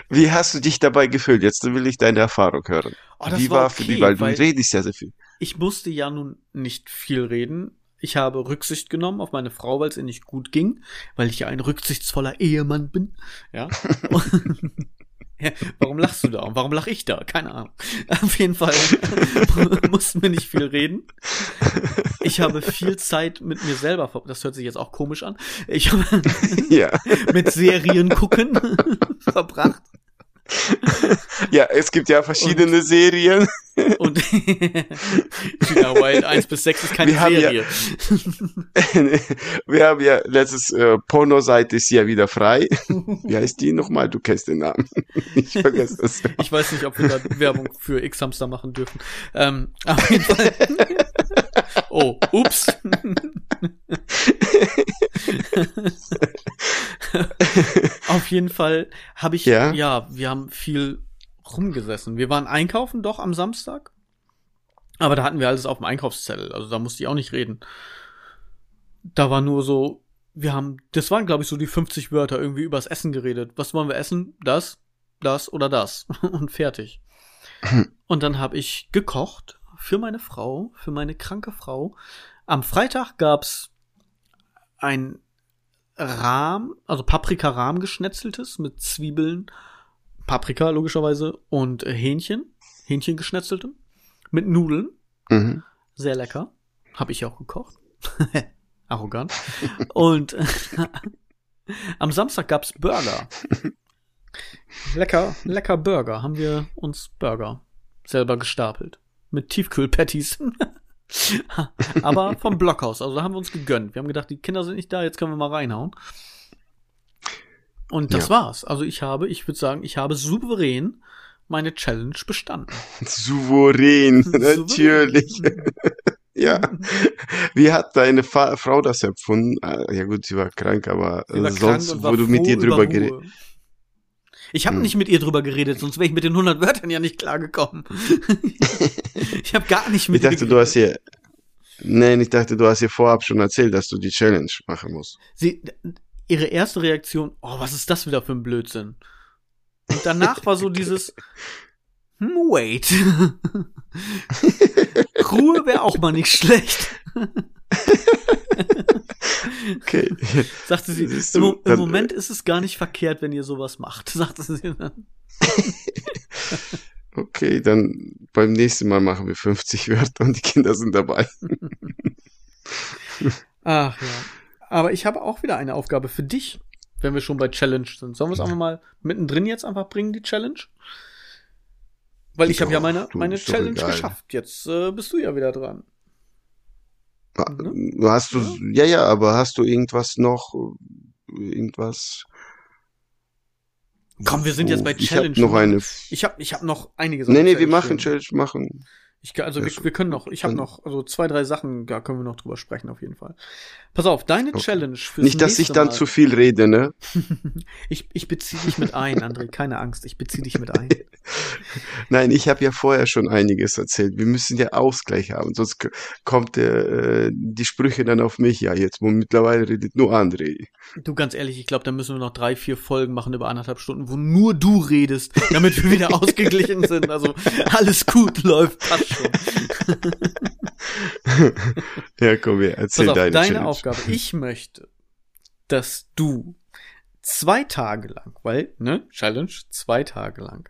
Wie hast du dich dabei gefühlt? Jetzt will ich deine Erfahrung hören. reden. Oh, Wie war war für okay, dich, weil du weil redest ja sehr viel. ich musste ja nun nicht viel reden. Ich habe Rücksicht genommen auf meine Frau, weil es ihr nicht gut ging, weil ich ja ein rücksichtsvoller Ehemann bin. Ja. Ja, warum lachst du da? Und warum lach ich da? Keine Ahnung. Auf jeden Fall mussten wir nicht viel reden. Ich habe viel Zeit mit mir selber, ver- das hört sich jetzt auch komisch an. Ich habe Ja. mit Serien gucken verbracht. Ja, es gibt ja verschiedene Serien. Und China Wild 1 bis 6 ist keine Wir haben ja- Serie. Wir haben ja letztes äh, Pornoseite ist ja wieder frei. Wie heißt die nochmal? Du kennst den Namen. Ich vergesse das. Ich weiß nicht, ob wir da Werbung für X-Hamster machen dürfen. Ähm, auf jeden Fall. Oh, ups. auf jeden Fall habe ich, Ja? ja, wir haben viel rumgesessen. Wir waren einkaufen doch am Samstag. Aber da hatten wir alles auf dem Einkaufszettel. Also da musste ich auch nicht reden. Da war nur so, wir haben, das waren glaube ich so die 50 Wörter irgendwie übers Essen geredet. Was wollen wir essen? Das, das oder das. Und fertig. Und dann habe ich gekocht für meine Frau, für meine kranke Frau. Am Freitag gab's ein Rahm, also Paprika-Rahm geschnetzeltes mit Zwiebeln, Paprika logischerweise und äh, Hähnchen, Hähnchen geschnetzeltem mit Nudeln, Mhm. sehr lecker, habe ich auch gekocht. Arrogant. Und am Samstag gab's Burger. Lecker, lecker Burger. Haben wir uns Burger selber gestapelt. Mit Tiefkühlpatties. Aber vom Blockhaus. Also da haben wir uns gegönnt. Wir haben gedacht, die Kinder sind nicht da, jetzt können wir mal reinhauen. Und das Ja. war's. Also ich habe, ich würde sagen, ich habe souverän meine Challenge bestanden. Souverän, natürlich. ja. Wie hat deine Fa Frau das empfunden? Ah, Ja gut, sie war krank, aber war äh, krank sonst, und wo du mit ihr drüber über geredet. Ich habe Hm. nicht mit ihr drüber geredet, sonst wäre ich mit den 100 Wörtern ja nicht klargekommen. ich habe gar nicht Ich mit dachte, ihr du hast ihr. Nein, ich dachte, du hast ihr vorab schon erzählt, dass du die Challenge machen musst. Sie, ihre erste Reaktion, oh, was ist das wieder für ein Blödsinn? Und danach war so dieses, hm, wait. Ruhe wäre auch mal nicht schlecht. Okay. Sagte sie, im, im Moment ist es gar nicht verkehrt, wenn ihr sowas macht, sagte sie dann. Okay, dann beim nächsten Mal machen wir 50 Wörter und die Kinder sind dabei. Ach ja. Aber ich habe auch wieder eine Aufgabe für dich, wenn wir schon bei Challenge sind. Sollen wir es einfach mal mittendrin jetzt einfach bringen, die Challenge? Weil ich habe ja meine, du, meine Challenge geschafft. Jetzt äh, bist du ja wieder dran. Ah, Ne? Hast du, ja, ja, aber hast du irgendwas noch, irgendwas? Komm, wir sind jetzt bei Ich Challenge. hab noch eine. Ich habe ich hab noch einige Nee, nee, wir machen. Challenge, machen. Ich, also Ja, wir, wir können noch, ich habe noch, also zwei, drei Sachen, da können wir noch drüber sprechen auf jeden Fall. Pass auf, deine Okay. Challenge fürs Nicht, dass ich dann Mal. zu viel rede, ne? Ich, ich beziehe dich mit ein, André, keine Angst, ich beziehe dich mit ein. Nein, ich habe ja vorher schon einiges erzählt. Wir müssen ja Ausgleich haben, sonst kommt äh, die Sprüche dann auf mich. Ja, jetzt wo mittlerweile redet nur André. Du, ganz ehrlich, ich glaube, da müssen wir noch drei, vier Folgen machen über anderthalb Stunden, wo nur du redest, damit wir wieder ausgeglichen sind. Also alles gut läuft, passt schon. ja, komm her, erzähl auf, deine, deine Challenge. Aufgabe. Ich möchte, dass du zwei Tage lang, weil, ne, Challenge, zwei Tage lang,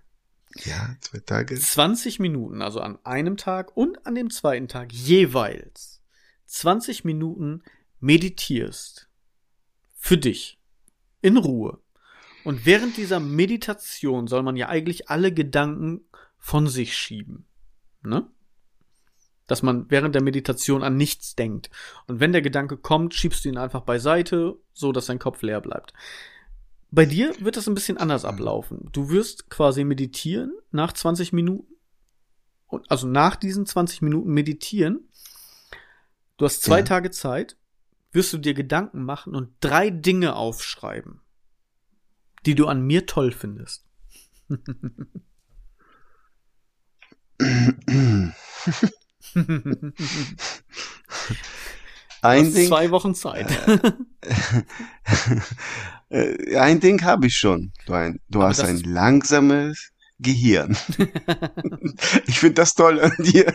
Ja, zwei Tage. 20 Minuten, also an einem Tag und an dem zweiten Tag jeweils 20 Minuten meditierst. Für dich. In Ruhe. Und während dieser Meditation soll man ja eigentlich alle Gedanken von sich schieben. Ne? Dass man während der Meditation an nichts denkt. Und wenn der Gedanke kommt, schiebst du ihn einfach beiseite, so dass dein Kopf leer bleibt. Bei dir wird das ein bisschen anders ablaufen. Du wirst quasi meditieren nach 20 Minuten. Und also nach diesen 20 Minuten meditieren. Du hast zwei Ja. Tage Zeit, wirst du dir Gedanken machen und drei Dinge aufschreiben, die du an mir toll findest. Ein Ding, zwei Wochen Zeit. äh, ein Ding habe ich schon. Du, ein, du hast ein langsames Gehirn. ich finde das toll an dir.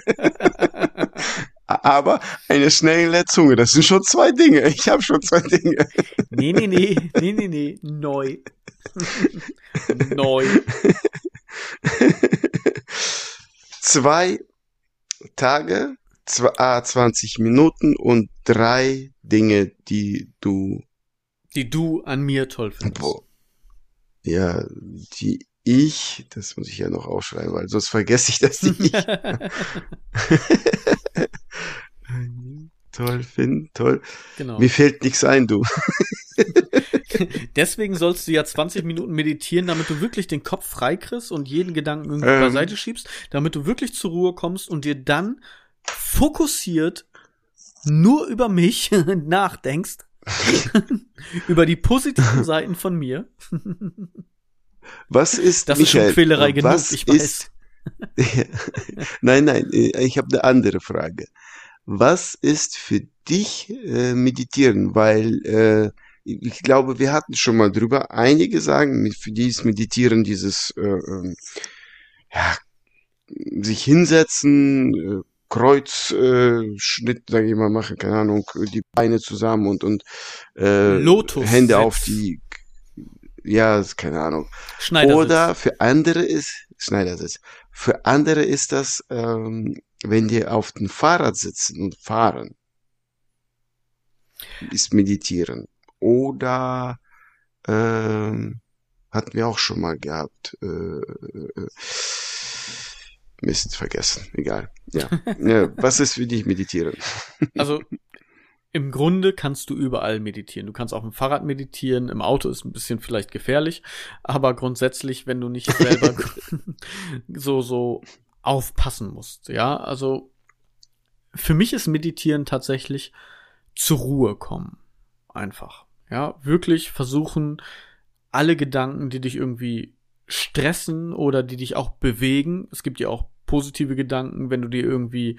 Aber eine schnelle Zunge, das sind schon zwei Dinge. Ich habe schon zwei Dinge. nee, nee, nee, nee, nee, nee, neu. neu. zwei Tage, 20 Minuten und drei Dinge, die du, Die du an mir toll findest. boah, ja, die ich, das muss ich ja noch aufschreiben, weil sonst vergesse ich das nicht. toll, Finn, toll. genau. Mir fällt nichts ein, du. Deswegen sollst du ja 20 Minuten meditieren, damit du wirklich den Kopf freikriegst und jeden Gedanken irgendwie Ähm. beiseite schiebst, damit du wirklich zur Ruhe kommst und dir dann fokussiert nur über mich nachdenkst. über die positiven Seiten von mir. Was ist, Das ist schon Michael, Quälerei genug, was ich weiß. Ist, nein, nein, äh, ich habe eine andere Frage. Was ist für dich äh, meditieren? Weil äh, ich glaube, wir hatten schon mal drüber. Einige sagen, für die ist Meditieren dieses äh, ähm, ja, sich hinsetzen, äh, Kreuzschnitt, äh, Schnitt, sag ich mal, machen, keine Ahnung, die Beine zusammen und und äh, Lotus Hände Sitz. auf die, ja, keine Ahnung. Schneidersitz. Oder für andere ist, Schneidersitz, für andere ist das, ähm, wenn die auf dem Fahrrad sitzen und fahren, ist meditieren. Oder, ähm, hatten wir auch schon mal gehabt, äh, äh, Mist, vergessen, egal. Ja. ja. Was ist für dich meditieren? Also, im Grunde kannst du überall meditieren. Du kannst auf dem Fahrrad meditieren, im Auto ist ein bisschen vielleicht gefährlich, aber grundsätzlich, wenn du nicht selber so, so aufpassen musst, ja, also für mich ist Meditieren tatsächlich zur Ruhe kommen. Einfach. Ja, wirklich versuchen, alle Gedanken, die dich irgendwie stressen oder die dich auch bewegen. Es gibt ja auch positive Gedanken, wenn du dir irgendwie,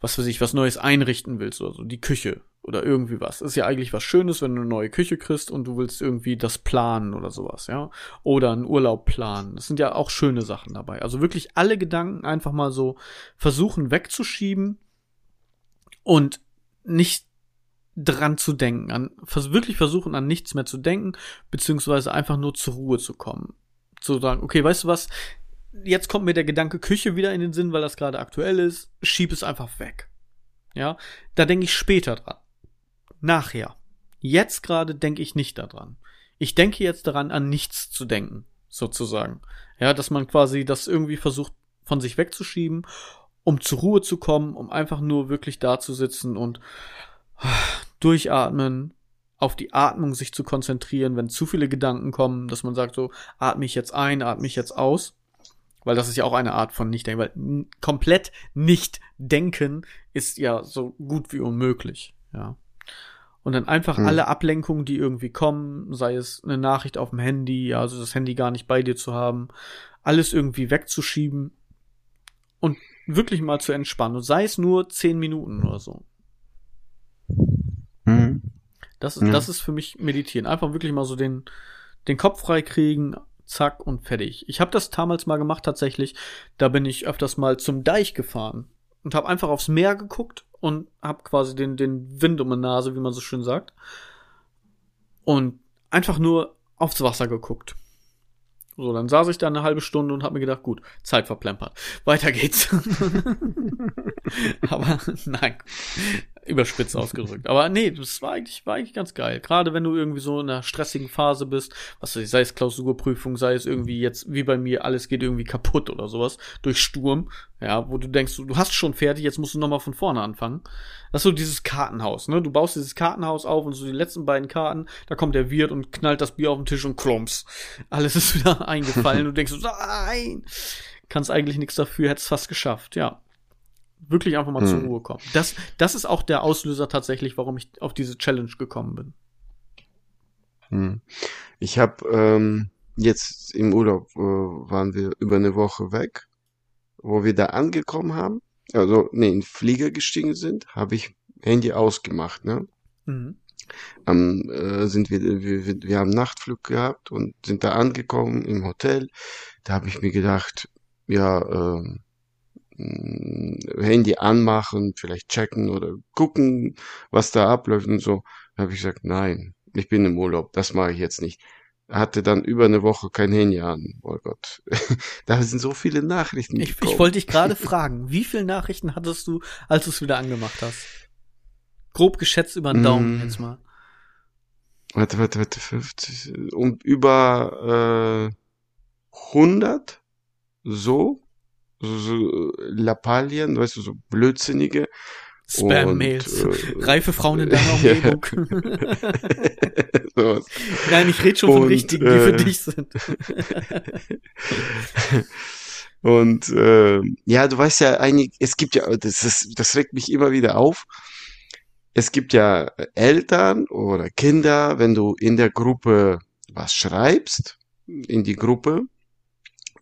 was weiß ich, was Neues einrichten willst oder so, die Küche oder irgendwie was. Ist ja eigentlich was Schönes, wenn du eine neue Küche kriegst und du willst irgendwie das planen oder sowas, ja. Oder einen Urlaub planen. Das sind ja auch schöne Sachen dabei. Also wirklich alle Gedanken einfach mal so versuchen wegzuschieben und nicht dran zu denken, an wirklich versuchen an nichts mehr zu denken, beziehungsweise einfach nur zur Ruhe zu kommen. Zu sagen, okay, weißt du was, jetzt kommt mir der Gedanke Küche wieder in den Sinn, weil das gerade aktuell ist, schieb es einfach weg. Ja, da denke ich später dran. Nachher. Jetzt gerade denke ich nicht daran. Ich denke jetzt daran, an nichts zu denken, sozusagen. Ja, dass man quasi das irgendwie versucht, von sich wegzuschieben, um zur Ruhe zu kommen, um einfach nur wirklich da zu sitzen und durchatmen, auf die Atmung sich zu konzentrieren, wenn zu viele Gedanken kommen, dass man sagt so, atme ich jetzt ein, atme ich jetzt aus. Weil das ist ja auch eine Art von Nicht-Denken, weil komplett nicht denken ist ja so gut wie unmöglich, ja. Und dann einfach hm. alle Ablenkungen, die irgendwie kommen, sei es eine Nachricht auf dem Handy, also das Handy gar nicht bei dir zu haben, alles irgendwie wegzuschieben und wirklich mal zu entspannen. Und sei es nur zehn Minuten oder so. Mhm. Das, ja. das ist für mich Meditieren. Einfach wirklich mal so den, den Kopf frei kriegen, zack und fertig. Ich habe das damals mal gemacht tatsächlich. Da bin ich öfters mal zum Deich gefahren und habe einfach aufs Meer geguckt und habe quasi den, den Wind um die Nase, wie man so schön sagt. Und einfach nur aufs Wasser geguckt. So, dann saß ich da eine halbe Stunde und habe mir gedacht, gut, Zeit verplempert. Weiter geht's. Aber nein, überspitzt ausgedrückt. Aber nee, das war eigentlich, war eigentlich ganz geil. Gerade wenn du irgendwie so in einer stressigen Phase bist, was weiß ich, sei es Klausurprüfung, sei es irgendwie jetzt, wie bei mir, alles geht irgendwie kaputt oder sowas, durch Sturm, ja, wo du denkst, du, hast schon fertig, jetzt musst du nochmal von vorne anfangen. Das ist so dieses Kartenhaus, ne? Du baust dieses Kartenhaus auf und so die letzten beiden Karten, da kommt der Wirt und knallt das Bier auf den Tisch und klumps. Alles ist wieder eingefallen. du denkst so, nein! Kannst eigentlich nichts dafür, hättest fast geschafft, ja wirklich einfach mal hm. zur Ruhe kommen. Das, das ist auch der Auslöser tatsächlich, warum ich auf diese Challenge gekommen bin. Hm. Ich habe ähm, jetzt im Urlaub äh, waren wir über eine Woche weg, wo wir da angekommen haben, also nee, in Flieger gestiegen sind, habe ich Handy ausgemacht, ne? Mhm. Ähm, äh, sind wir, wir, wir haben Nachtflug gehabt und sind da angekommen im Hotel. Da habe ich mir gedacht, ja, äh, Handy anmachen, vielleicht checken oder gucken, was da abläuft und so. Da habe ich gesagt, nein, ich bin im Urlaub, das mache ich jetzt nicht. Hatte dann über eine Woche kein Handy an. Oh Gott, da sind so viele Nachrichten. Ich, ich wollte dich gerade fragen, wie viele Nachrichten hattest du, als du es wieder angemacht hast? Grob geschätzt über den Daumen mm. jetzt mal. Warte, warte, warte, 50, um über äh, 100 so so, so Lappalien, weißt du, so blödsinnige. Spam-Mails. Äh, Reife Frauen in deiner Umgebung. Nein, ich rede schon und, von richtigen, die äh, für dich sind. und äh, ja, du weißt ja, einig, es gibt ja, das, ist, das regt mich immer wieder auf. Es gibt ja Eltern oder Kinder, wenn du in der Gruppe was schreibst, in die Gruppe,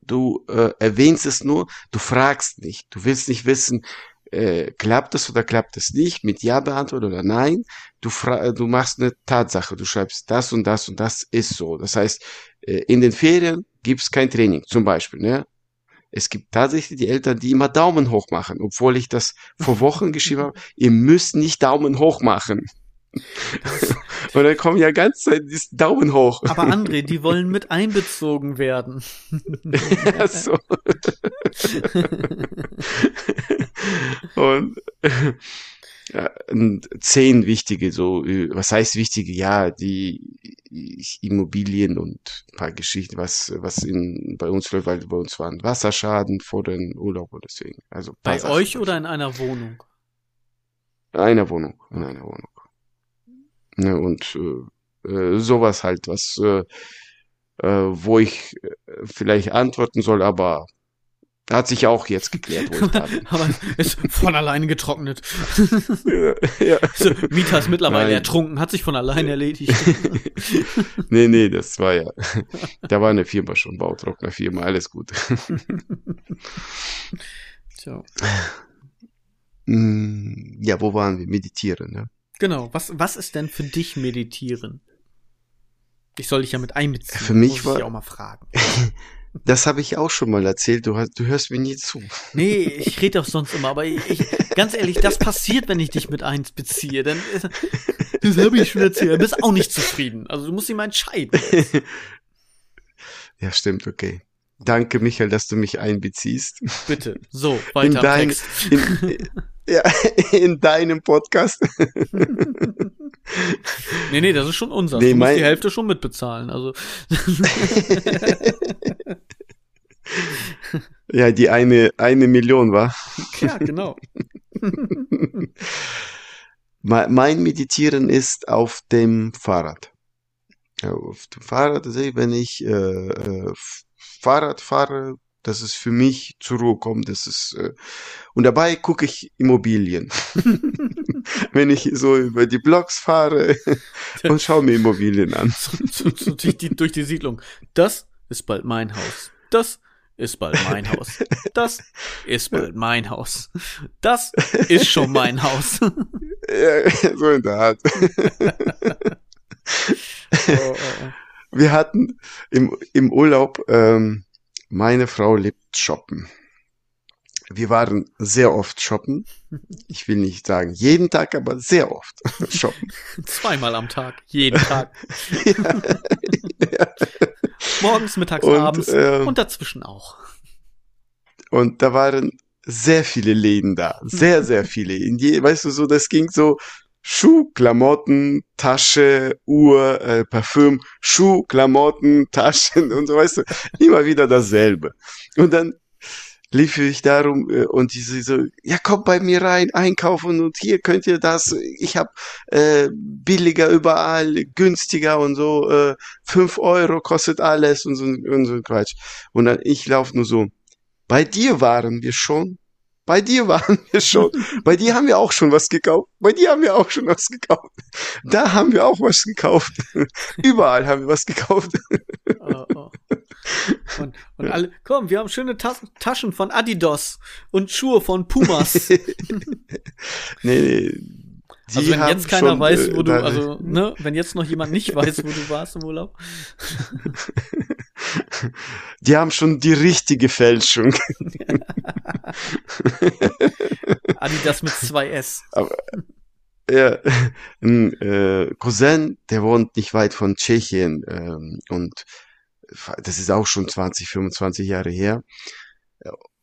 du äh, erwähnst es nur, du fragst nicht, du willst nicht wissen, äh, klappt es oder klappt es nicht, mit Ja beantworten oder Nein. Du, fra du machst eine Tatsache, du schreibst das und das und das ist so. Das heißt, äh, in den Ferien gibt's kein Training, zum Beispiel. Ne? Es gibt tatsächlich die Eltern, die immer Daumen hoch machen, obwohl ich das vor Wochen geschrieben habe. Ihr müsst nicht Daumen hoch machen. Und dann kommen ja ganz Zeit diesen Daumen hoch. Aber André, die wollen mit einbezogen werden. ja, so. und, ja, zehn wichtige, so, was heißt wichtige? Ja, die Immobilien und ein paar Geschichten, was, was in, bei uns läuft, weil bei uns waren Wasserschaden vor dem Urlaub und deswegen. Also bei euch oder in einer Wohnung? In einer Wohnung, in einer Wohnung. Ne, und äh, äh, sowas halt, was, äh, äh, wo ich äh, vielleicht antworten soll, aber hat sich auch jetzt geklärt, wo ich da bin. Aber ist von alleine getrocknet. ja. So, Mieter ist mittlerweile Nein. ertrunken, hat sich von alleine erledigt. Nee, nee, das war ja, da war eine Firma schon, Bautrocknerfirma, alles gut. Tja. Mm, Ja, wo waren wir? Meditieren, ne? Genau. Was, was ist denn für dich Meditieren? Ich soll dich ja mit einbeziehen. Für mich muss ich war- ja auch mal fragen. Das habe ich auch schon mal erzählt, du, hast, du hörst mir nie zu. Nee, ich rede doch sonst immer, aber ich, ich, ganz ehrlich, das passiert, wenn ich dich mit eins beziehe. Dann, das habe ich schon erzählt. Du bist auch nicht zufrieden. Also du musst dich mal entscheiden. Ja, stimmt, okay. Danke, Michael, dass du mich einbeziehst. Bitte. So, In, weiter im dein, Text. in, ja, in deinem Podcast. Nee, nee, das ist schon unser. Nee, du musst die Hälfte schon mitbezahlen. Also, Ja, die eine, eine Million war. ja, genau. Me- Mein Meditieren ist auf dem Fahrrad. Auf dem Fahrrad, sehe ich, wenn ich äh, äh, Fahrrad fahre, das ist für mich zur Ruhe kommt. Das ist äh, und dabei gucke ich Immobilien. wenn ich so über die Blocks fahre und schaue mir Immobilien an. durch, die, durch die Siedlung. Das ist bald mein Haus. Das ist bald mein Haus. Das ist bald mein Haus. Das ist schon mein Haus. oh, Ja, so in der Art. oh, oh. Wir hatten im, im Urlaub, ähm, meine Frau liebt shoppen. Wir waren sehr oft shoppen. Ich will nicht sagen jeden Tag, aber sehr oft shoppen. Zweimal am Tag, jeden Tag. Ja. Morgens, mittags, Und, abends ähm, und dazwischen auch. Und da waren sehr viele Läden da. Sehr, sehr viele. In je, weißt du, so, das ging so Schuh, Klamotten, Tasche, Uhr, äh, Parfüm, Schuh, Klamotten, Taschen und so, weißt du, immer wieder dasselbe. Und dann lief ich darum äh, und diese so, ja, kommt bei mir rein, einkaufen und hier könnt ihr das, ich hab äh, billiger überall, günstiger und so, äh, fünf Euro kostet alles und so, und so Quatsch. Und dann ich lauf nur so, bei dir waren wir schon. Bei dir waren wir schon. Bei dir haben wir auch schon was gekauft. Bei dir haben wir auch schon was gekauft. Da haben wir auch was gekauft. Überall haben wir was gekauft. Oh, oh. Und, und alle, komm, wir haben schöne Tas Taschen von Adidas und Schuhe von Pumas. nee, nee. Die Also wenn jetzt keiner schon, weiß, äh, wo du, da- also, ne, wenn jetzt noch jemand nicht weiß, wo du warst im Urlaub. Die haben schon die richtige Fälschung. Adidas mit 2S. Ja, ein äh, Cousin, der wohnt nicht weit von Tschechien ähm, und das ist auch schon 20, 25 Jahre her.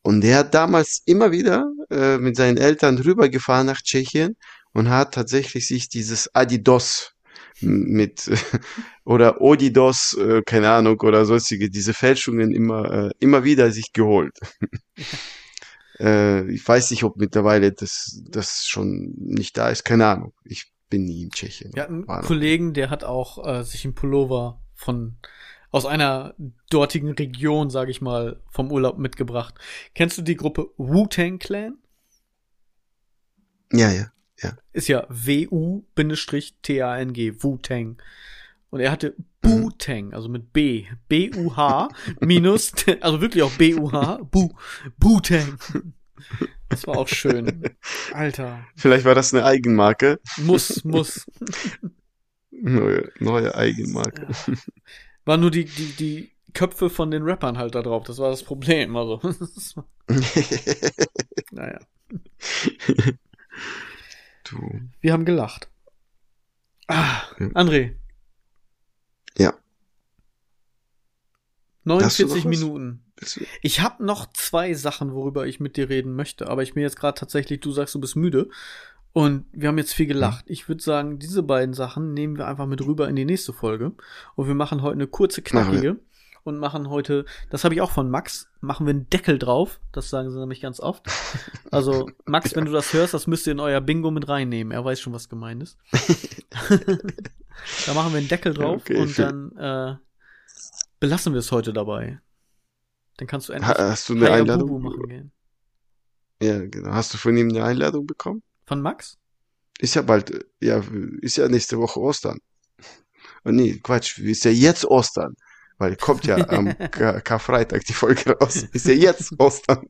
Und der hat damals immer wieder äh, mit seinen Eltern rübergefahren nach Tschechien und hat tatsächlich sich dieses Adidas mit oder Odidos, äh, keine Ahnung, oder sonstige, diese Fälschungen immer, äh, immer wieder sich geholt. äh, ich weiß nicht, ob mittlerweile das, das schon nicht da ist, keine Ahnung. Ich bin nie in Tschechien. Wir hatten einen Kollegen, der hat auch äh, sich einen Pullover von aus einer dortigen Region, sage ich mal, vom Urlaub mitgebracht. Kennst du die Gruppe Wu-Tang Clan? Ja, ja. Ist ja W-U-T-A-N-G, Wu-Tang. Und er hatte Bu-Tang, also mit B, B-U-H, minus, also wirklich auch B-U-H, Bu, Bu-Tang. Das war auch schön. Alter, Vielleicht war das eine Eigenmarke. muss, muss. Neue, neue Eigenmarke. War nur die, die, die Köpfe von den Rappern halt da drauf. Das war das Problem. Also, naja. Du. Wir haben gelacht. Ah, Ja. André. Ja. Hast du 49 noch was? Minuten. Ich habe noch zwei Sachen, worüber ich mit dir reden möchte, aber ich bin jetzt gerade tatsächlich, du sagst, du bist müde und wir haben jetzt viel gelacht. Ich würde sagen, diese beiden Sachen nehmen wir einfach mit rüber in die nächste Folge und wir machen heute eine kurze, knackige und machen heute, das habe ich auch von Max, machen wir einen Deckel drauf. Das sagen sie nämlich ganz oft. Also, Max, wenn du das hörst, das müsst ihr in euer Bingo mit reinnehmen. Er weiß schon, was gemeint ist. da machen wir einen Deckel drauf Okay, und dann äh, belassen wir es heute dabei. Dann kannst du endlich Ha- Hast du eine Einladung? machen gehen. Ja, genau. Hast du von ihm eine Einladung bekommen? Von Max? Ist ja bald, äh, ja, ist ja nächste Woche Ostern. Oh, nee, Quatsch, ist ja jetzt Ostern. Weil kommt ja am Ka- Karfreitag die Folge raus. Ist ja jetzt Ostern.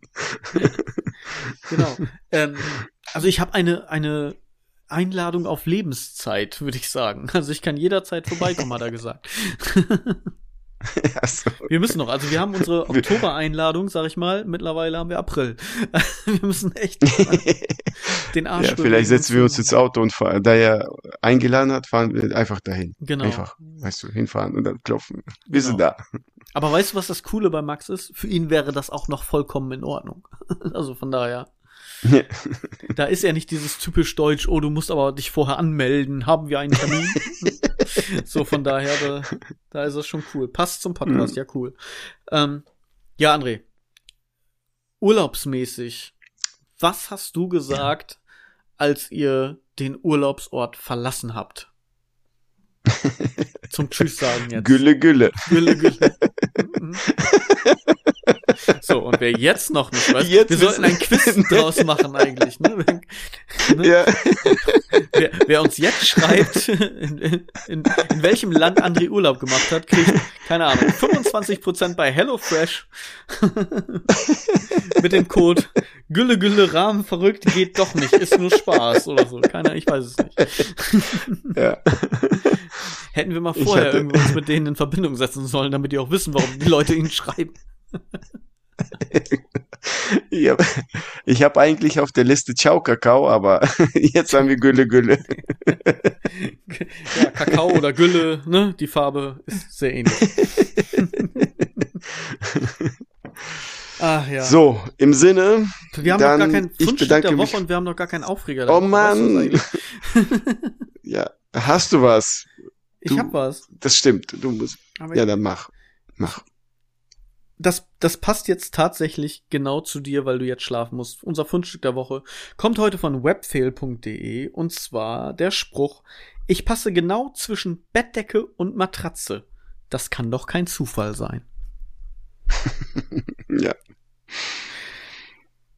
Genau. ähm, also ich habe eine, eine Einladung auf Lebenszeit, würde ich sagen. Also ich kann jederzeit vorbeikommen, hat er gesagt. Also, Wir müssen noch, also wir haben unsere Oktober-Einladung, sag ich mal, mittlerweile haben wir April. wir müssen echt den Arsch ja, vielleicht setzen wir uns ins Auto und fahren. Da er eingeladen hat, fahren wir einfach dahin. Genau. Einfach, weißt du, hinfahren und dann klopfen. Wir sind Genau. da. Aber weißt du, was das Coole bei Max ist? Für ihn wäre das auch noch vollkommen in Ordnung. Also von daher. Ja. Da ist er nicht dieses typisch Deutsch, oh, du musst aber dich vorher anmelden, haben wir einen Termin? So, von daher, da, da ist es schon cool. Passt zum Podcast, ja, cool. Ähm, ja, André. Urlaubsmäßig, was hast du gesagt, als ihr den Urlaubsort verlassen habt? Zum Tschüss sagen jetzt. Gülle, Gülle. Gülle, Gülle. So, und wer jetzt noch nicht weiß, Jetzt wir sollten ein Quiz draus machen eigentlich. Ne? ne? Ja. Wer, wer uns jetzt schreibt, in, in, in, welchem Land André Urlaub gemacht hat, kriegt, keine Ahnung, 25% bei HelloFresh mit dem Code Gülle, Gülle, Rahmen verrückt, geht doch nicht, ist nur Spaß oder so. Keiner, ich weiß es nicht. ja. Hätten wir mal vorher uns mit denen in Verbindung setzen sollen, damit die auch wissen, warum die Leute ihnen schreiben. Ich habe ich hab eigentlich auf der Liste Ciao Kakao, aber jetzt haben wir Gülle, Gülle. Ja, Kakao oder Gülle, ne? Die Farbe ist sehr ähnlich. Ach ja. So, im Sinne, wir haben noch dann, gar kein ich Fundstück der Woche mich- und wir haben noch gar keinen Aufreger Oh Mann. ja, hast du was? Ich Du- hab was. Das stimmt. Du musst. Aber Ja, dann mach. Mach. Das, das passt jetzt tatsächlich genau zu dir, weil du jetzt schlafen musst. Unser Fundstück der Woche kommt heute von webfail.de und zwar der Spruch, ich passe genau zwischen Bettdecke und Matratze. Das kann doch kein Zufall sein. Ja.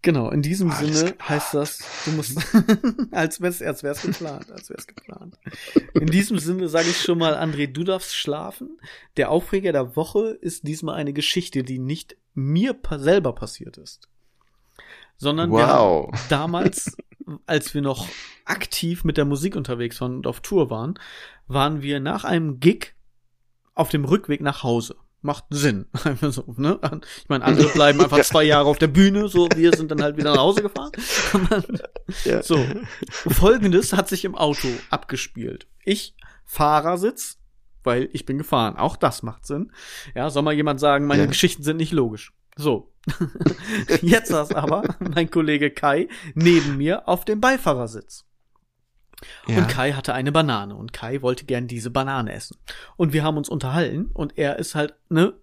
Genau, in diesem Alles Sinne klar. heißt das, du musst, als wär's, als wär's geplant, als wär's geplant. In diesem Sinne sage ich schon mal, André, du darfst schlafen. Der Aufreger der Woche ist diesmal eine Geschichte, die nicht mir selber passiert ist, sondern Wow. damals, als wir noch aktiv mit der Musik unterwegs waren und auf Tour waren, waren wir nach einem Gig auf dem Rückweg nach Hause. Macht Sinn. Einfach so, ne? Ich meine, andere bleiben einfach zwei Jahre auf der Bühne, so wir sind dann halt wieder nach Hause gefahren. Ja. so, folgendes hat sich im Auto abgespielt. Ich, Fahrersitz, weil ich bin gefahren. Auch das macht Sinn. Ja, soll mal jemand sagen, meine Ja. Geschichten sind nicht logisch. So. Jetzt saß aber mein Kollege Kai neben mir auf dem Beifahrersitz. Ja. Und Kai hatte eine Banane und Kai wollte gern diese Banane essen. Und wir haben uns unterhalten und er ist halt, ne,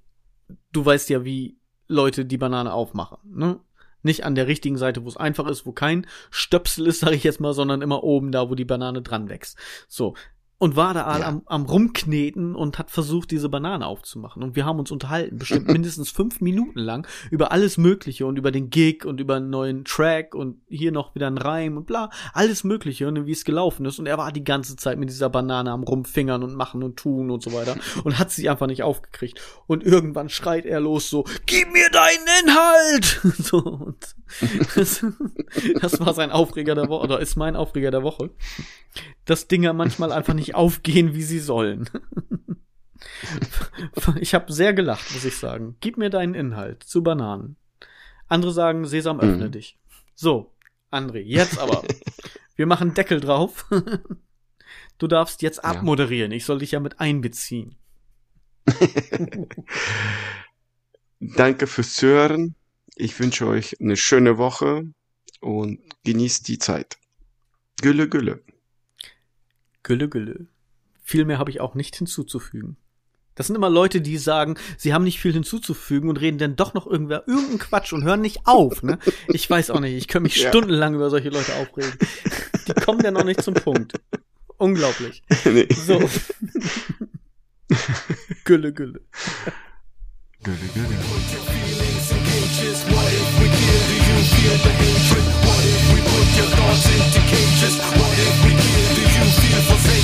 du weißt ja, wie Leute die Banane aufmachen, ne? Nicht an der richtigen Seite, wo es einfach ist, wo kein Stöpsel ist, sage ich jetzt mal, sondern immer oben da, wo die Banane dran wächst. So. Und war da Ja. am, am rumkneten und hat versucht, diese Banane aufzumachen. Und wir haben uns unterhalten, bestimmt mindestens fünf Minuten lang, über alles Mögliche und über den Gig und über einen neuen Track und hier noch wieder ein Reim und bla, alles Mögliche und wie es gelaufen ist. Und er war die ganze Zeit mit dieser Banane am Rumfingern und machen und tun und so weiter und hat sie einfach nicht aufgekriegt. Und irgendwann schreit er los so, gib mir deinen Inhalt! so, und das, das war sein Aufreger der Woche, oder ist mein Aufreger der Woche. Dass Dinger manchmal einfach nicht aufgehen, wie sie sollen. Ich habe sehr gelacht, muss ich sagen. Gib mir deinen Inhalt zu Bananen. Andere sagen, Sesam, öffne Mhm. dich. So, André, jetzt aber. Wir machen Deckel drauf. Du darfst jetzt abmoderieren. Ich soll dich ja mit einbeziehen. Danke fürs Zuhören. Ich wünsche euch eine schöne Woche und genießt die Zeit. Gülle, Gülle. Gülle, Gülle. Viel mehr habe ich auch nicht hinzuzufügen. Das sind immer Leute, die sagen, sie haben nicht viel hinzuzufügen und reden dann doch noch irgendwer irgendeinen Quatsch und hören nicht auf. Ne? Ich weiß auch nicht, ich kann mich Ja. stundenlang über solche Leute aufregen. Die kommen dann noch nicht zum Punkt. Unglaublich. nee. So. Gülle, Gülle. Gülle, Gülle. What if we put your thoughts into cages? What if we kill? se você